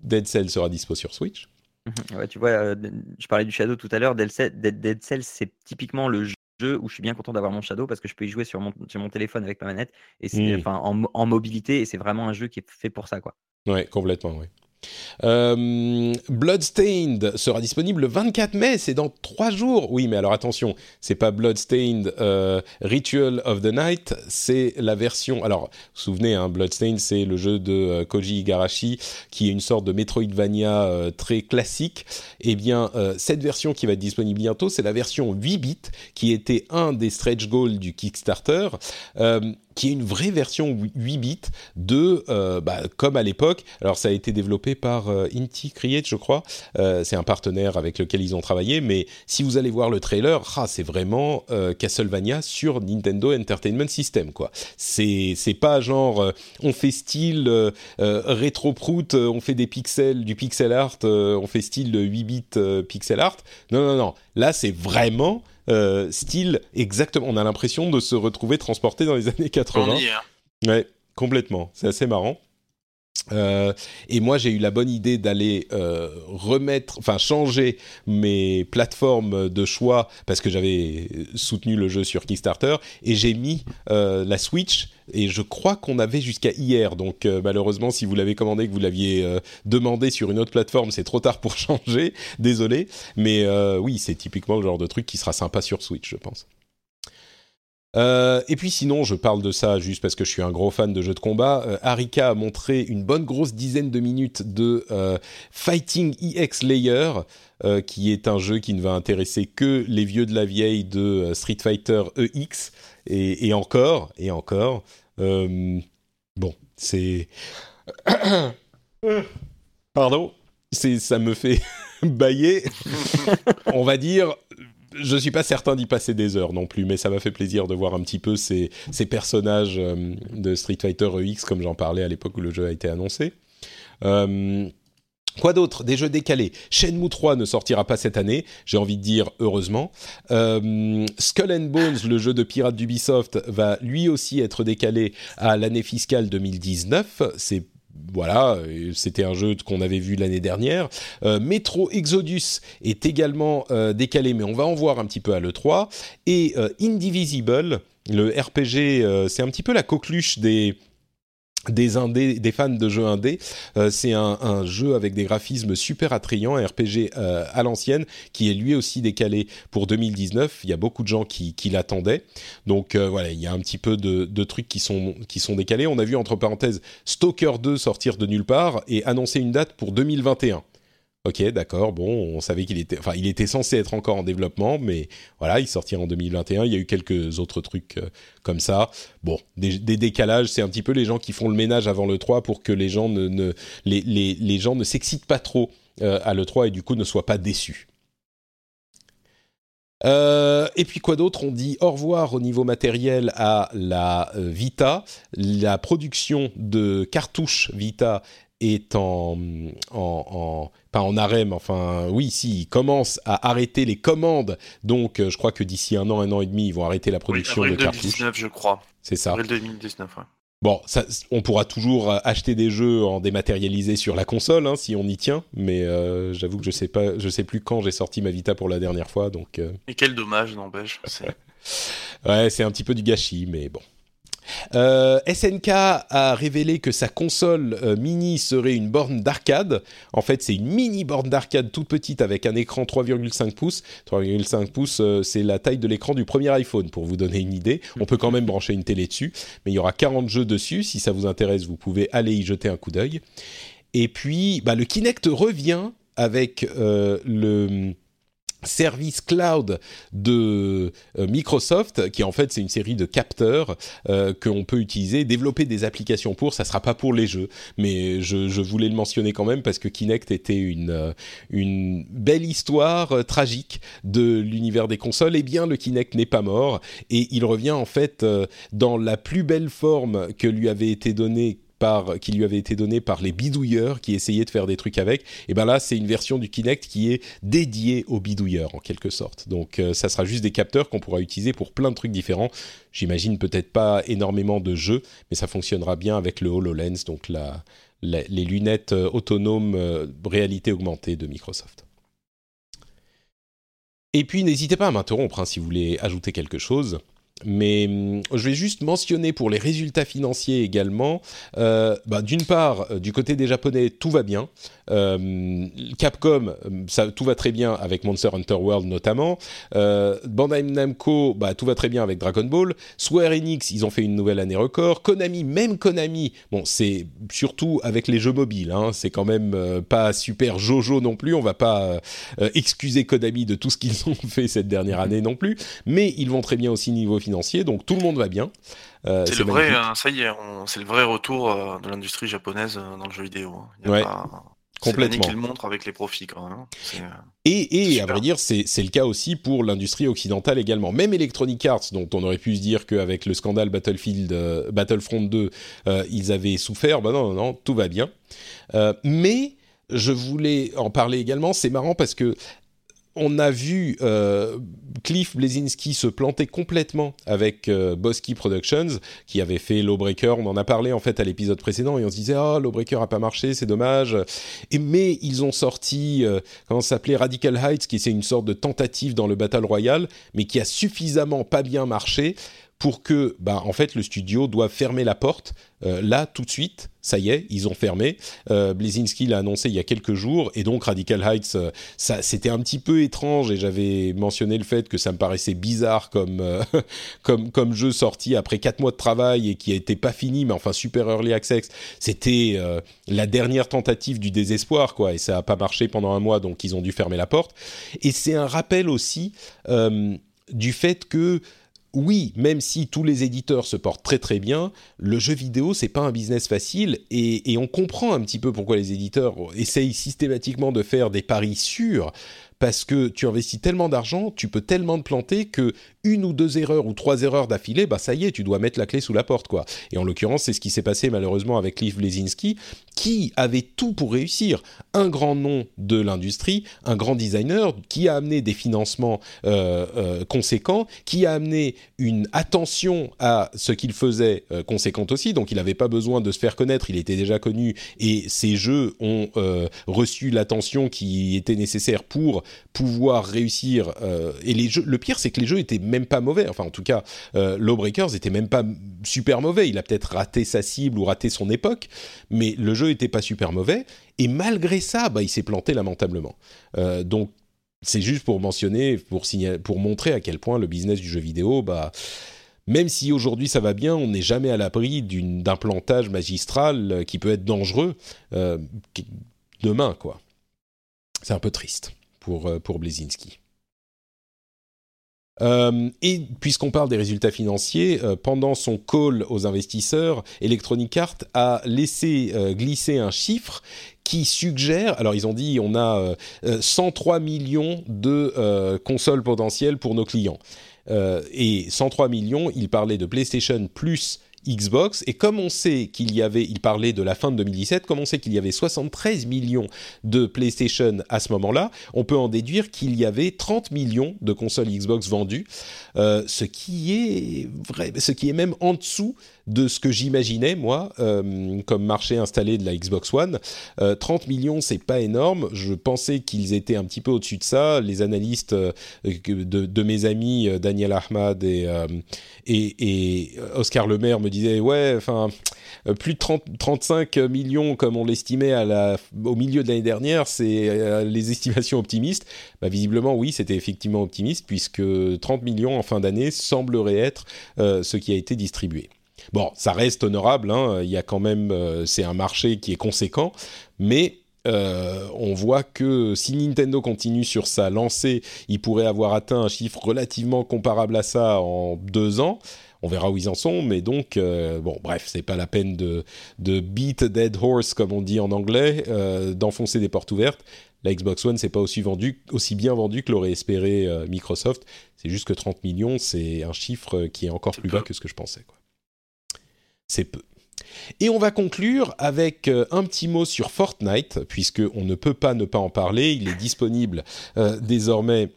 Dead Cell sera dispo sur Switch. Mhm. Ouais, tu vois, je parlais du Shadow tout à l'heure. Dead Cell, Dead, Cell c'est typiquement le jeu où je suis bien content d'avoir mon Shadow parce que je peux y jouer sur mon, sur mon téléphone avec ma manette et c'est hmm. enfin en, en, mobilité et c'est vraiment un jeu qui est fait pour ça quoi. Ouais, complètement, oui. Euh, Bloodstained sera disponible le 24 mai, c'est dans trois jours. Oui, mais alors attention, c'est pas Bloodstained euh, Ritual of the Night, c'est la version. Alors, vous vous souvenez, hein, Bloodstained, c'est le jeu de euh, Koji Igarashi qui est une sorte de Metroidvania très classique. Eh bien, cette version qui va être disponible bientôt, c'est la version 8 bits qui était un des stretch goals du Kickstarter qui est une vraie version 8 bits de, euh, bah, comme à l'époque. Alors ça a été développé par euh, Inti Create, je crois. Euh, c'est un partenaire avec lequel ils ont travaillé. Mais si vous allez voir le trailer, ah, c'est vraiment Castlevania sur Nintendo Entertainment System, quoi. C'est pas genre on fait style rétro prout, on fait des pixels, du pixel art, on fait style 8 bits pixel art. Non non non. Là c'est vraiment euh, style exactement. On a l'impression de se retrouver transporté dans les années 80. Hein. Ouais, complètement. C'est assez marrant. Euh, et moi, j'ai eu la bonne idée d'aller euh, remettre, enfin changer mes plateformes de choix parce que j'avais soutenu le jeu sur Kickstarter et j'ai mis euh, la Switch. Et je crois qu'on avait jusqu'à hier. Donc malheureusement, si vous l'avez commandé, que vous l'aviez demandé sur une autre plateforme, c'est trop tard pour changer. Désolé, mais oui, c'est typiquement le genre de truc qui sera sympa sur Switch, je pense. Euh, et puis sinon, je parle de ça juste parce que je suis un gros fan de jeux de combat. Euh, Arika a montré une bonne grosse dizaine de minutes de euh, Fighting EX Layer, qui est un jeu qui ne va intéresser que les vieux de la vieille de Street Fighter EX. Et, et encore, et encore. bon, c'est... Pardon, ça me fait bailler. On va dire je suis pas certain d'y passer des heures non plus, mais ça m'a fait plaisir de voir un petit peu ces, ces personnages euh, de Street Fighter EX, comme j'en parlais à l'époque où le jeu a été annoncé. Euh, quoi d'autre? Des jeux décalés. Shenmue 3 ne sortira pas cette année, j'ai envie de dire heureusement. Euh, Skull and Bones, le jeu de pirates d'Ubisoft, va lui aussi être décalé à l'année fiscale 2019. C'est voilà, c'était un jeu qu'on avait vu l'année dernière. Euh, Metro Exodus est également euh, décalé, mais on va en voir un petit peu à l'E3. Et euh, Indivisible, le RPG, c'est un petit peu la coqueluche des des indés, des fans de jeux indés. Euh, c'est un, jeu avec des graphismes super attrayants, un RPG euh, à l'ancienne, qui est lui aussi décalé pour 2019. Il y a beaucoup de gens qui, l'attendaient. Donc euh, voilà, il y a un petit peu de, trucs qui sont, qui sont décalés. On a vu, entre parenthèses, Stalker 2 sortir de nulle part et annoncer une date pour 2021. Ok, d'accord. Bon, on savait qu'il était, enfin, il était censé être encore en développement, mais voilà, il sortira en 2021. Il y a eu quelques autres trucs euh, comme ça. Bon, des, décalages, c'est un petit peu les gens qui font le ménage avant le 3 pour que les gens ne, les, les, gens ne s'excitent pas trop euh, à le 3 et du coup ne soient pas déçus. Euh, et puis quoi d'autre? On dit au revoir au niveau matériel à la Vita. La production de cartouches Vita est en, en, pas en arrêt, mais enfin oui, si, ils commencent à arrêter les commandes. Donc, euh, je crois que d'ici un an, un an et demi, ils vont arrêter la production oui, de 2019, je crois. C'est ça. Avril 2019, ouais. Bon, ça, on pourra toujours euh, acheter des jeux en dématérialisé sur la console hein, si on y tient, mais euh, j'avoue que je sais pas, je sais plus quand j'ai sorti ma Vita pour la dernière fois, donc. Et quel dommage, n'empêche. ouais, c'est un petit peu du gâchis, mais bon. Euh, SNK a révélé que sa console euh, mini serait une borne d'arcade. En fait, c'est une mini borne d'arcade toute petite avec un écran 3,5 pouces. 3,5 pouces, euh, c'est la taille de l'écran du premier iPhone, pour vous donner une idée. On peut quand même brancher une télé dessus, mais il y aura 40 jeux dessus. Si ça vous intéresse, vous pouvez aller y jeter un coup d'œil. Et puis, bah, le Kinect revient avec le service cloud de euh, Microsoft, qui en fait c'est une série de capteurs euh, qu'on peut utiliser, développer des applications pour. Ça sera pas pour les jeux, mais je, voulais le mentionner quand même parce que Kinect était une euh, belle histoire euh, tragique de l'univers des consoles. Et eh bien, le Kinect n'est pas mort et il revient en fait dans la plus belle forme que lui avait été donnée qui lui avait été donné par les bidouilleurs qui essayaient de faire des trucs avec. Et ben là, c'est une version du Kinect qui est dédiée aux bidouilleurs en quelque sorte. Donc euh, ça sera juste des capteurs qu'on pourra utiliser pour plein de trucs différents. J'imagine peut-être pas énormément de jeux, mais ça fonctionnera bien avec le HoloLens, donc la, les lunettes euh, autonomes euh, réalité augmentée de Microsoft. Et puis n'hésitez pas à m'interrompre hein, si vous voulez ajouter quelque chose. Mais hum, je vais juste mentionner pour les résultats financiers également. Euh, bah, D'une part, euh, du côté des Japonais, tout va bien. Euh, Capcom, tout va très bien avec Monster Hunter World notamment. Euh, Bandai Namco, bah, tout va très bien avec Dragon Ball. Square Enix, ils ont fait une nouvelle année record. Konami, même Konami, bon, c'est surtout avec les jeux mobiles. Hein, c'est quand même euh, pas super jojo non plus. On va pas euh, excuser Konami de tout ce qu'ils ont fait cette dernière année non plus. Mais ils vont très bien aussi niveau financier, donc tout le monde va bien. Euh, c'est le vrai, ça y est, c'est le vrai retour de l'industrie japonaise dans le jeu vidéo. Hein. Il y a ouais. pas Complètement. qu'il montre avec les profits quand même. Hein. Euh, et, et à vrai dire, c'est le cas aussi pour l'industrie occidentale également. Même Electronic Arts, dont on aurait pu se dire qu'avec le scandale Battlefield, euh, Battlefront 2, euh, ils avaient souffert. Ben non, non, non, tout va bien. mais je voulais en parler également. C'est marrant parce que on a vu euh, Cliff Blazinski se planter complètement avec euh, Bosky Productions, qui avait fait Lawbreaker. On en a parlé en fait à l'épisode précédent et on se disait ah Lawbreaker a pas marché, c'est dommage. Et mais ils ont sorti euh, comment s'appelait Radical Heights, qui c'est une sorte de tentative dans le Battle Royale, mais qui a suffisamment pas bien marché pour que, bah, en fait, le studio doit fermer la porte euh, là tout de suite. Ça y est, ils ont fermé. Euh, Blazinski l'a annoncé il y a quelques jours, et donc Radical Heights, euh, ça, c'était un petit peu étrange, et j'avais mentionné le fait que ça me paraissait bizarre comme euh, comme comme jeu sorti après quatre mois de travail et qui n'était pas fini, mais enfin super early access. C'était la dernière tentative du désespoir, quoi, et ça a pas marché pendant un mois, donc ils ont dû fermer la porte. Et c'est un rappel aussi du fait que oui, même si tous les éditeurs se portent très très bien, le jeu vidéo c'est pas un business facile et, on comprend un petit peu pourquoi les éditeurs essayent systématiquement de faire des paris sûrs parce que tu investis tellement d'argent, tu peux tellement te planter que une ou deux erreurs ou trois erreurs d'affilée, bah ça y est, tu dois mettre la clé sous la porte quoi. Et en l'occurrence, c'est ce qui s'est passé malheureusement avec Cliff Blazinski, qui avait tout pour réussir, un grand nom de l'industrie, un grand designer qui a amené des financements euh, euh, conséquents, qui a amené une attention à ce qu'il faisait euh, conséquente aussi. Donc il n'avait pas besoin de se faire connaître, il était déjà connu et ses jeux ont reçu l'attention qui était nécessaire pour pouvoir réussir. Euh, et les jeux, le pire, c'est que les jeux étaient même pas mauvais. Enfin, en tout cas, euh, Lawbreakers était même pas super mauvais. Il a peut-être raté sa cible ou raté son époque, mais le jeu était pas super mauvais. Et malgré ça, bah, il s'est planté lamentablement. Euh, donc, c'est juste pour mentionner, pour, pour montrer à quel point le business du jeu vidéo, bah, même si aujourd'hui ça va bien, on n'est jamais à l'abri d'un plantage magistral qui peut être dangereux euh, demain, quoi. c'est un peu triste pour, pour Blazinski. Euh, et puisqu'on parle des résultats financiers, euh, pendant son call aux investisseurs, Electronic Arts a laissé euh, glisser un chiffre qui suggère, alors ils ont dit on a 103 millions de consoles potentielles pour nos clients. et 103 millions, il parlait de PlayStation plus Xbox. Et comme on sait qu'il y avait, il parlait de la fin de 2017, comme on sait qu'il y avait 73 millions de PlayStation à ce moment-là, on peut en déduire qu'il y avait 30 millions de consoles Xbox vendues, euh, ce qui est vrai, ce qui est même en dessous de ce que j'imaginais moi euh, comme marché installé de la Xbox One. 30 euh, millions, c'est pas énorme. Je pensais qu'ils étaient un petit peu au-dessus de ça. Les analystes de, mes amis Daniel Ahmad et, et, Oscar Lemaire me disaient ouais, enfin plus de 30, 35 millions comme on l'estimait au milieu de l'année dernière, c'est les estimations optimistes. Bah, visiblement oui, c'était effectivement optimiste puisque 30 millions en fin d'année semblerait être ce qui a été distribué. Bon, ça reste honorable, hein. il y a quand même, euh, c'est un marché qui est conséquent, mais euh, on voit que si Nintendo continue sur sa lancée, il pourrait avoir atteint un chiffre relativement comparable à ça en deux ans. On verra où ils en sont, mais donc, euh, bon, bref, c'est pas la peine de, de beat a dead horse, comme on dit en anglais, d'enfoncer des portes ouvertes. La Xbox One, c'est pas aussi, vendu, aussi bien vendu que l'aurait espéré Microsoft. C'est juste que 30 millions, c'est un chiffre qui est encore plus bas que ce que je pensais. C'est peu. Et on va conclure avec euh, un petit mot sur Fortnite, puisque on ne peut pas ne pas en parler. Il est disponible euh, désormais.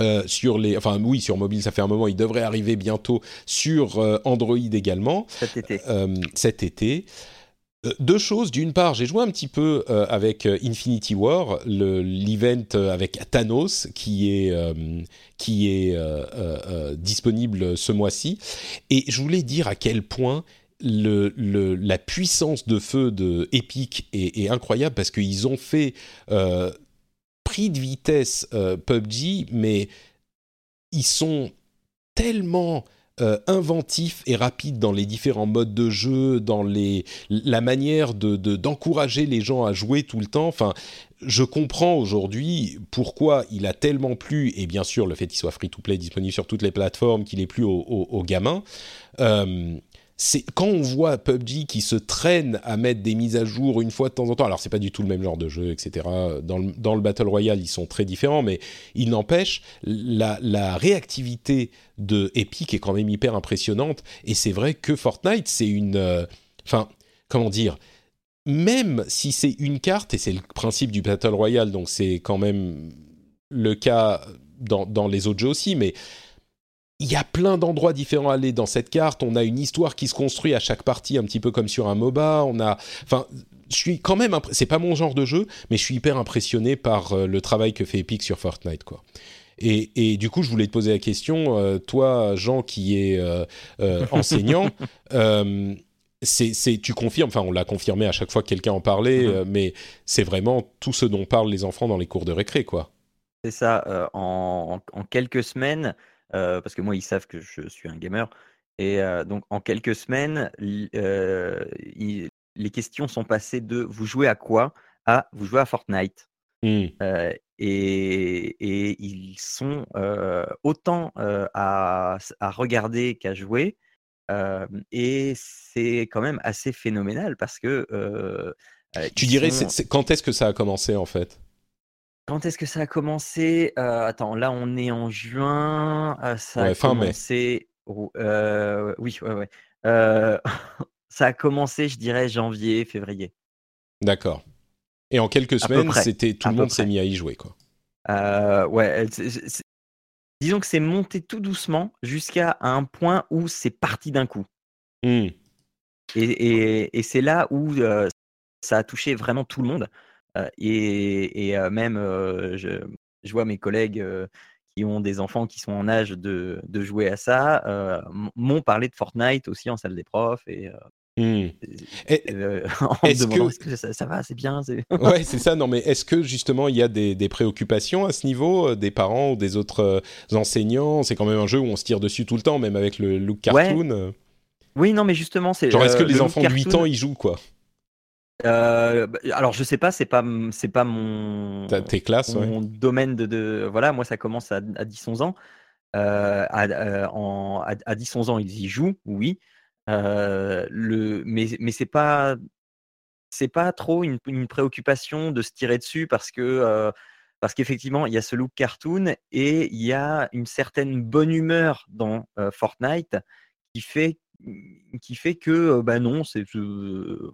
Euh, sur les, enfin oui, sur mobile, ça fait un moment. Il devrait arriver bientôt sur Android également. Cet été. cet été. Deux choses. D'une part, j'ai joué un petit peu avec Infinity War, l'event avec Thanos qui est qui est disponible ce mois-ci, et je voulais dire à quel point la puissance de feu de Epic est, incroyable parce qu'ils ont fait euh, prix de vitesse euh, PUBG, mais ils sont tellement euh, inventifs et rapides dans les différents modes de jeu, dans les, la manière de, d'encourager les gens à jouer tout le temps. Enfin, je comprends aujourd'hui pourquoi il a tellement plu, et bien sûr le fait qu'il soit free-to-play disponible sur toutes les plateformes, qu'il est plus aux, aux, gamins c'est quand on voit PUBG qui se traîne à mettre des mises à jour une fois de temps en temps, alors c'est pas du tout le même genre de jeu, etc. Dans le, Battle Royale, ils sont très différents, mais il n'empêche, la, la, réactivité de Epic est quand même hyper impressionnante, et c'est vrai que Fortnite, c'est une... Euh, enfin, comment dire même si c'est une carte, et c'est le principe du Battle Royale, donc c'est quand même le cas dans, dans les autres jeux aussi, mais il y a plein d'endroits différents à aller dans cette carte. On a une histoire qui se construit à chaque partie, un petit peu comme sur un MOBA. On a, enfin, je suis quand même, c'est pas mon genre de jeu, mais je suis hyper impressionné par euh, le travail que fait Epic sur Fortnite, quoi. Et, du coup, je voulais te poser la question, euh, toi, Jean, qui est euh, enseignant. c'est, tu confirmes, enfin on l'a confirmé à chaque fois que quelqu'un en parlait, mm-hmm. mais c'est vraiment tout ce dont parlent les enfants dans les cours de récré, quoi. C'est ça, en, quelques semaines, euh, parce que moi, ils savent que je suis un gamer. Et euh, donc, en quelques semaines, euh, les questions sont passées de vous jouez à quoi? à vous jouez à Fortnite. Mmh. Et, ils sont autant à, regarder qu'à jouer. et c'est quand même assez phénoménal parce que. tu dirais, quand est-ce que ça a commencé en fait? Quand est-ce que ça a commencé? attends, là, on est en juin, ça a fin mai. commencé oui, ouais, ouais. ça a commencé, je dirais janvier, février. D'accord et en quelques semaines, c'était tout le monde s'est mis à y jouer, quoi? ouais, disons que c'est monté tout doucement jusqu'à un point où c'est parti d'un coup mmh. et et c'est là où, ça a touché vraiment tout le monde et, même, je, vois mes collègues qui ont des enfants qui sont en âge de, jouer à ça, m'ont parlé de Fortnite aussi en salle des profs et mmh. en est-ce demandant que... est-ce que ça, va, c'est bien. ouais, c'est ça. Non, mais est-ce que justement il y a des, préoccupations à ce niveau des parents ou des autres enseignants? C'est quand même un jeu où on se tire dessus tout le temps, même avec le look cartoon. Oui, non, mais justement, c'est. Genre, est-ce que les enfants de 8 ans ils jouent quoi? Euh, bah, alors je sais pas, c'est pas c'est pas mon tes classes, mon domaine de, de, voilà. Moi ça commence à, à 10-11 ans. Euh, à, euh, en, à, 10-11 ans ils y jouent, oui. Euh, le mais mais c'est pas c'est pas trop une, une, préoccupation de se tirer dessus parce que parce qu'effectivement il y a ce look cartoon et il y a une certaine bonne humeur dans Fortnite qui fait qui fait que bah non c'est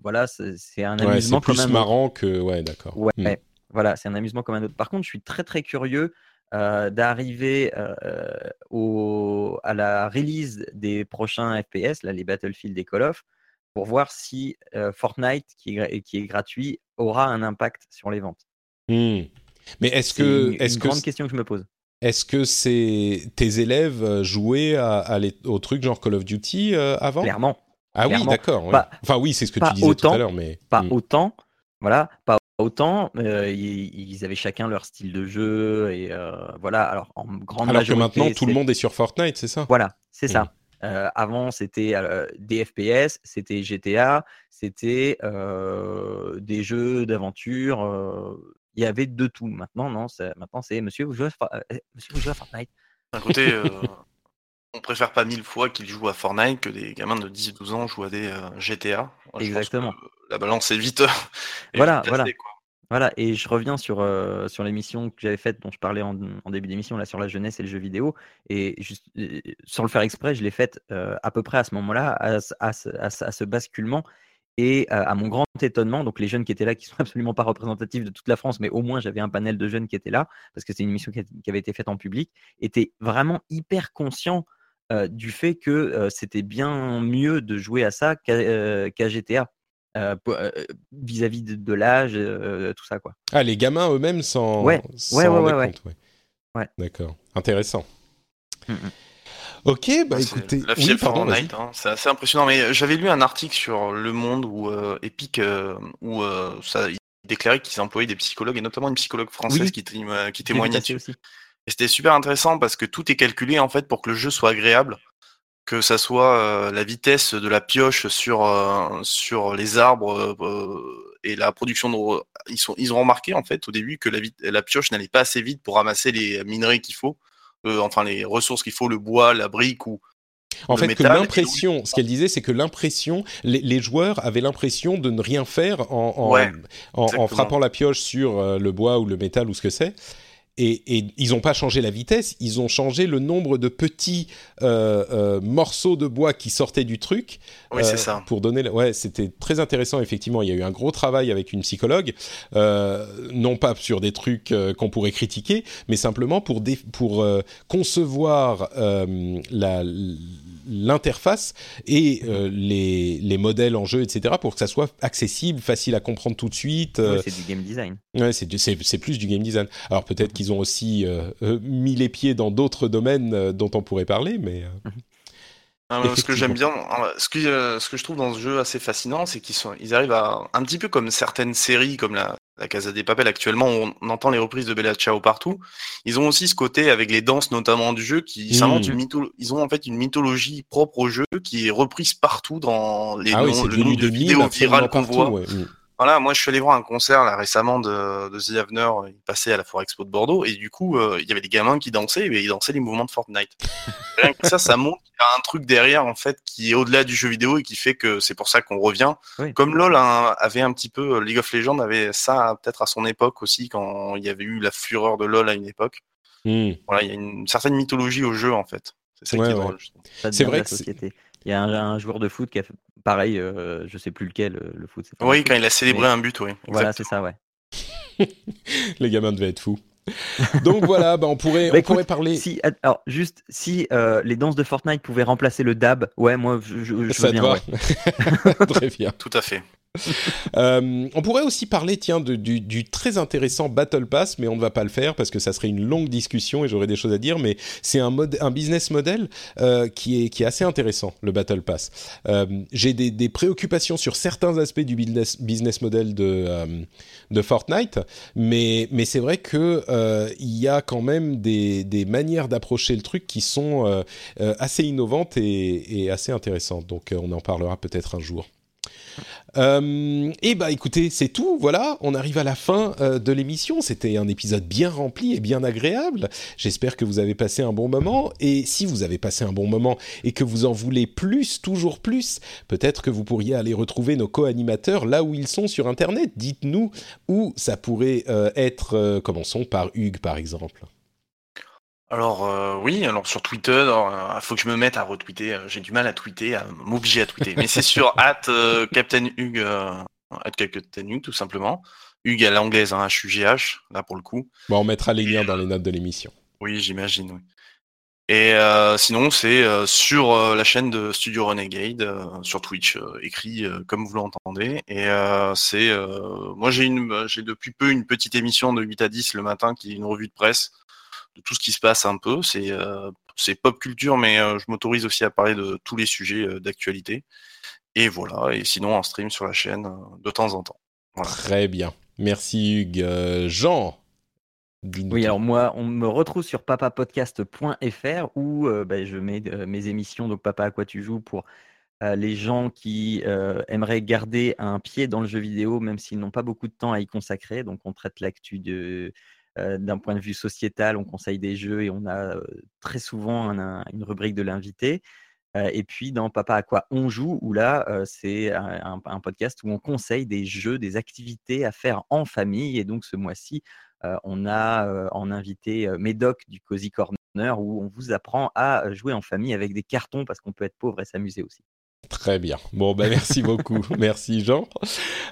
voilà c'est un amusement ouais, plus marrant que ouais d'accord. Ouais hmm. voilà c'est un amusement comme un autre. Par contre je suis très très curieux euh, d'arriver euh, au, à la release des prochains FPS là les Battlefield et Call of pour voir si Fortnite qui est, qui est gratuit aura un impact sur les ventes. Hmm. mais est-ce que est-ce une grande question que je me pose est-ce que c'est tes élèves euh, jouaient à, au truc genre Call of Duty euh, avant? Clairement. Ah oui, d'accord. Enfin oui, c'est ce que tu disais tout à l'heure, mais pas hmm. autant. Voilà, pas autant. Euh, ils, avaient chacun leur style de jeu et voilà. Alors en grande alors que maintenant tout le monde est sur Fortnite, c'est ça? Voilà, c'est ça. Hmm. avant, c'était des FPS, c'était GTA, c'était des jeux d'aventure il y avait de tout. Maintenant, non, maintenant c'est monsieur, vous jouez à, euh, monsieur, vous jouez à Fortnite. D'un côté, euh, on préfère pas mille fois qu'ils jouent à Fortnite que des gamins de 10-12 ans jouent à des euh, GTA. Exactement. la balance est vite. voilà, voilà. Voilà, et je reviens sur, sur l'émission que j'avais faite, dont je parlais en, début d'émission, là, sur la jeunesse et le jeu vidéo. Et juste, sans le faire exprès, je l'ai faite à peu près à ce moment-là, à, à, ce basculement. Et à mon grand étonnement, donc les jeunes qui étaient là, qui sont absolument pas représentatifs de toute la France, mais au moins j'avais un panel de jeunes qui étaient là, parce que c'est une émission qui, avait été faite en public, étaient vraiment hyper conscients du fait que c'était bien mieux de jouer à ça qu'à GTA. vis-à-vis de, l'âge, tout ça quoi. Ah, les gamins eux-mêmes sans. Ouais, ouais, ouais, ouais, ouais. D'accord, intéressant. Mmh Ok, bah écoutez, la oui, Fortnite, hein, c'est assez impressionnant. Mais j'avais lu un article sur Le Monde où euh, Epic, euh, où euh, ça, il déclarait qu'ils employaient des psychologues et notamment une psychologue française qui, qui témoignait dessus. Et c'était super intéressant parce que tout est calculé en fait pour que le jeu soit agréable, que ça soit la vitesse de la pioche sur sur les arbres et la production de ils sont ils ont remarqué en fait au début que la, la pioche n'allait pas assez vite pour ramasser les minerais qu'il faut euh, enfin les ressources qu'il faut, le bois, la brique ou en fait, que l'impression, ce qu'elle disait, c'est que l'impression, les, joueurs avaient l'impression de ne rien faire en, en, frappant la pioche sur euh, le bois ou le métal ou ce que c'est. Et, ils n'ont pas changé la vitesse, ils ont changé le nombre de petits euh, euh, morceaux de bois qui sortaient du truc. Oui, c'est euh, ça. Pour donner, ouais, c'était très intéressant. Effectivement, il y a eu un gros travail avec une psychologue, non pas sur des trucs qu'on pourrait critiquer, mais simplement pour pour concevoir la l'interface et euh, les, les, modèles en jeu, etc., pour que ça soit accessible, facile à comprendre tout de suite. Euh. c'est du game design. Ouais, c'est plus du game design. Alors peut-être qu'ils ont aussi euh, mis les pieds dans d'autres domaines dont on pourrait parler, mais. Ah, ce que j'aime bien, ce que, ce que je trouve dans ce jeu assez fascinant, c'est qu'ils sont, ils arrivent à, un petit peu comme certaines séries, comme la, la Casa des Papel actuellement, on entend les reprises de Bella Ciao partout. Ils ont aussi ce côté avec les danses notamment du jeu qui mmh. une ils ont en fait une mythologie propre au jeu qui est reprise partout dans les ah noms, le de vidéos virales qu'on voit. Mmh. Voilà, moi je suis allé voir un concert là récemment de, de The Avener, il passait à la Foire Expo de Bordeaux et du coup euh, il y avait des gamins qui dansaient et ils dansaient les mouvements de Fortnite. Rien que ça, ça montre qu'il y a un truc derrière en fait qui est au-delà du jeu vidéo et qui fait que c'est pour ça qu'on revient. Comme LoL hein, avait un petit peu, League of Legends avait ça peut-être à son époque aussi quand il y avait eu la fureur de LoL à une époque. Hmm. Voilà, il y a une certaine mythologie au jeu en fait. C'est ça qui est drôle. C'est vrai que il y a un, joueur de foot qui a fait pareil, euh, je sais plus lequel, euh, le foot. Oui, quand il a célébré un but, oui. Voilà, c'est ça, ouais. Les gamins devaient être fous. Donc voilà, bah on pourrait, bah, on pourrait parler. Si, alors juste si euh, les danses de Fortnite pouvaient remplacer le dab, ouais, moi je, je, Ça veux bien. Ouais. Très bien. Tout à fait. Euh, on pourrait aussi parler, tiens, du, très intéressant Battle Pass, mais on ne va pas le faire parce que ça serait une longue discussion et j'aurais des choses à dire. Mais c'est un, un business model euh, qui, est, assez intéressant, le Battle Pass. Euh, j'ai des, préoccupations sur certains aspects du business, business model de, Fortnite, mais, c'est vrai que il y a quand même des, manières d'approcher le truc qui sont assez innovantes et assez intéressantes. Donc on en parlera peut-être un jour. Euh, et bah écoutez, c'est tout. Voilà, on arrive à la fin euh, de l'émission. C'était un épisode bien rempli et bien agréable. J'espère que vous avez passé un bon moment. Et si vous avez passé un bon moment et que vous en voulez plus, toujours plus, peut-être que vous pourriez aller retrouver nos co-animateurs là où ils sont sur Internet. Dites-nous où ça pourrait euh, être. commençons par Hugues, par exemple. Alors euh, oui, alors sur Twitter, il faut que je me mette à retweeter. J'ai du mal à tweeter, à m'obliger à tweeter. Mais c'est sur at Captain Hugues, at Captain Hugues tout simplement. Hugues à l'anglaise, hein, H-U-G-H, là pour le coup. Bon, on mettra les liens dans les notes de l'émission. Oui, j'imagine, oui. Et sinon, c'est sur la chaîne de Studio Renegade, sur Twitch, écrit comme vous l'entendez. Et c'est, moi j'ai une, j'ai depuis peu une petite émission de 8 à 10 le matin qui est une revue de presse de tout ce qui se passe un peu. C'est euh, c'est pop culture, mais euh, je m'autorise aussi à parler de tous les sujets euh, d'actualité. Et voilà, et sinon en stream sur la chaîne de temps en temps. Très bien. Merci Hugues. Jean oui, alors moi, on me retrouve sur papapodcast.fr où bah, je mets mes émissions, donc Papa à quoi tu joues, pour les gens qui aimeraient garder un pied dans le jeu vidéo, même s'ils n'ont pas beaucoup de temps à y consacrer. Donc on traite l'actu de, d'un point de vue sociétal, on conseille des jeux et on a très souvent une rubrique de l'invité. et puis dans Papa à quoi on joue, où là, c'est un, podcast où on conseille des jeux, des activités à faire en famille. Et donc ce mois-ci, on a en invité Médoc du Cozy Corner, où on vous apprend à jouer en famille avec des cartons parce qu'on peut être pauvre et s'amuser aussi. Très bien. Bon, ben merci beaucoup. merci Jean.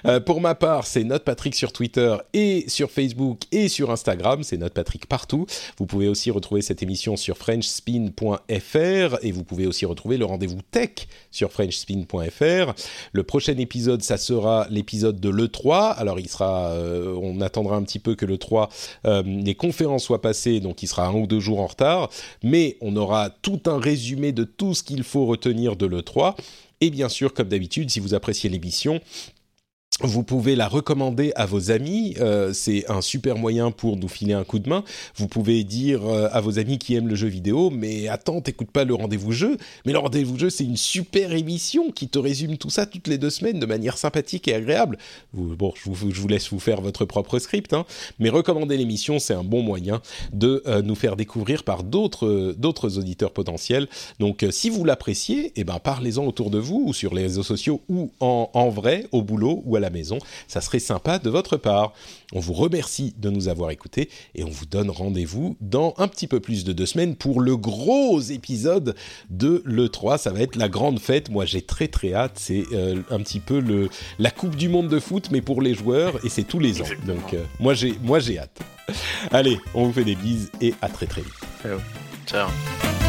Euh, pour ma part, c'est Note Patrick sur Twitter et sur Facebook et sur Instagram. C'est Note Patrick partout. Vous pouvez aussi retrouver cette émission sur FrenchSpin.fr et vous pouvez aussi retrouver le rendez-vous tech sur FrenchSpin.fr. Le prochain épisode, ça sera l'épisode de l'E3. Alors, il sera, euh, on attendra un petit peu que l'E3, euh, les conférences soient passées, donc il sera un ou deux jours en retard. Mais on aura tout un résumé de tout ce qu'il faut retenir de l'E3. Et bien sûr, comme d'habitude, si vous appréciez l'émission, vous pouvez la recommander à vos amis, euh, c'est un super moyen pour nous filer un coup de main. Vous pouvez dire euh, à vos amis qui aiment le jeu vidéo, mais attends, t'écoutes pas le rendez-vous jeu. Mais le rendez-vous jeu, c'est une super émission qui te résume tout ça toutes les deux semaines de manière sympathique et agréable. bon, je vous, laisse vous faire votre propre script, hein, mais recommander l'émission, c'est un bon moyen de euh, nous faire découvrir par d'autres d'autres auditeurs potentiels. Donc, si vous l'appréciez, eh ben parlez-en autour de vous ou sur les réseaux sociaux ou en, en vrai au boulot ou à la maison. Ça serait sympa de votre part. On vous remercie de nous avoir écoutés et on vous donne rendez-vous dans un petit peu plus de deux semaines pour le gros épisode de l'E3. Ça va être la grande fête. Moi, j'ai très très hâte. C'est euh, un petit peu le, la Coupe du Monde de foot, mais pour les joueurs et c'est tous les ans. Donc, euh, moi, j'ai, moi, j'ai hâte. Allez, on vous fait des bises et à très très vite. Ciao. Ciao.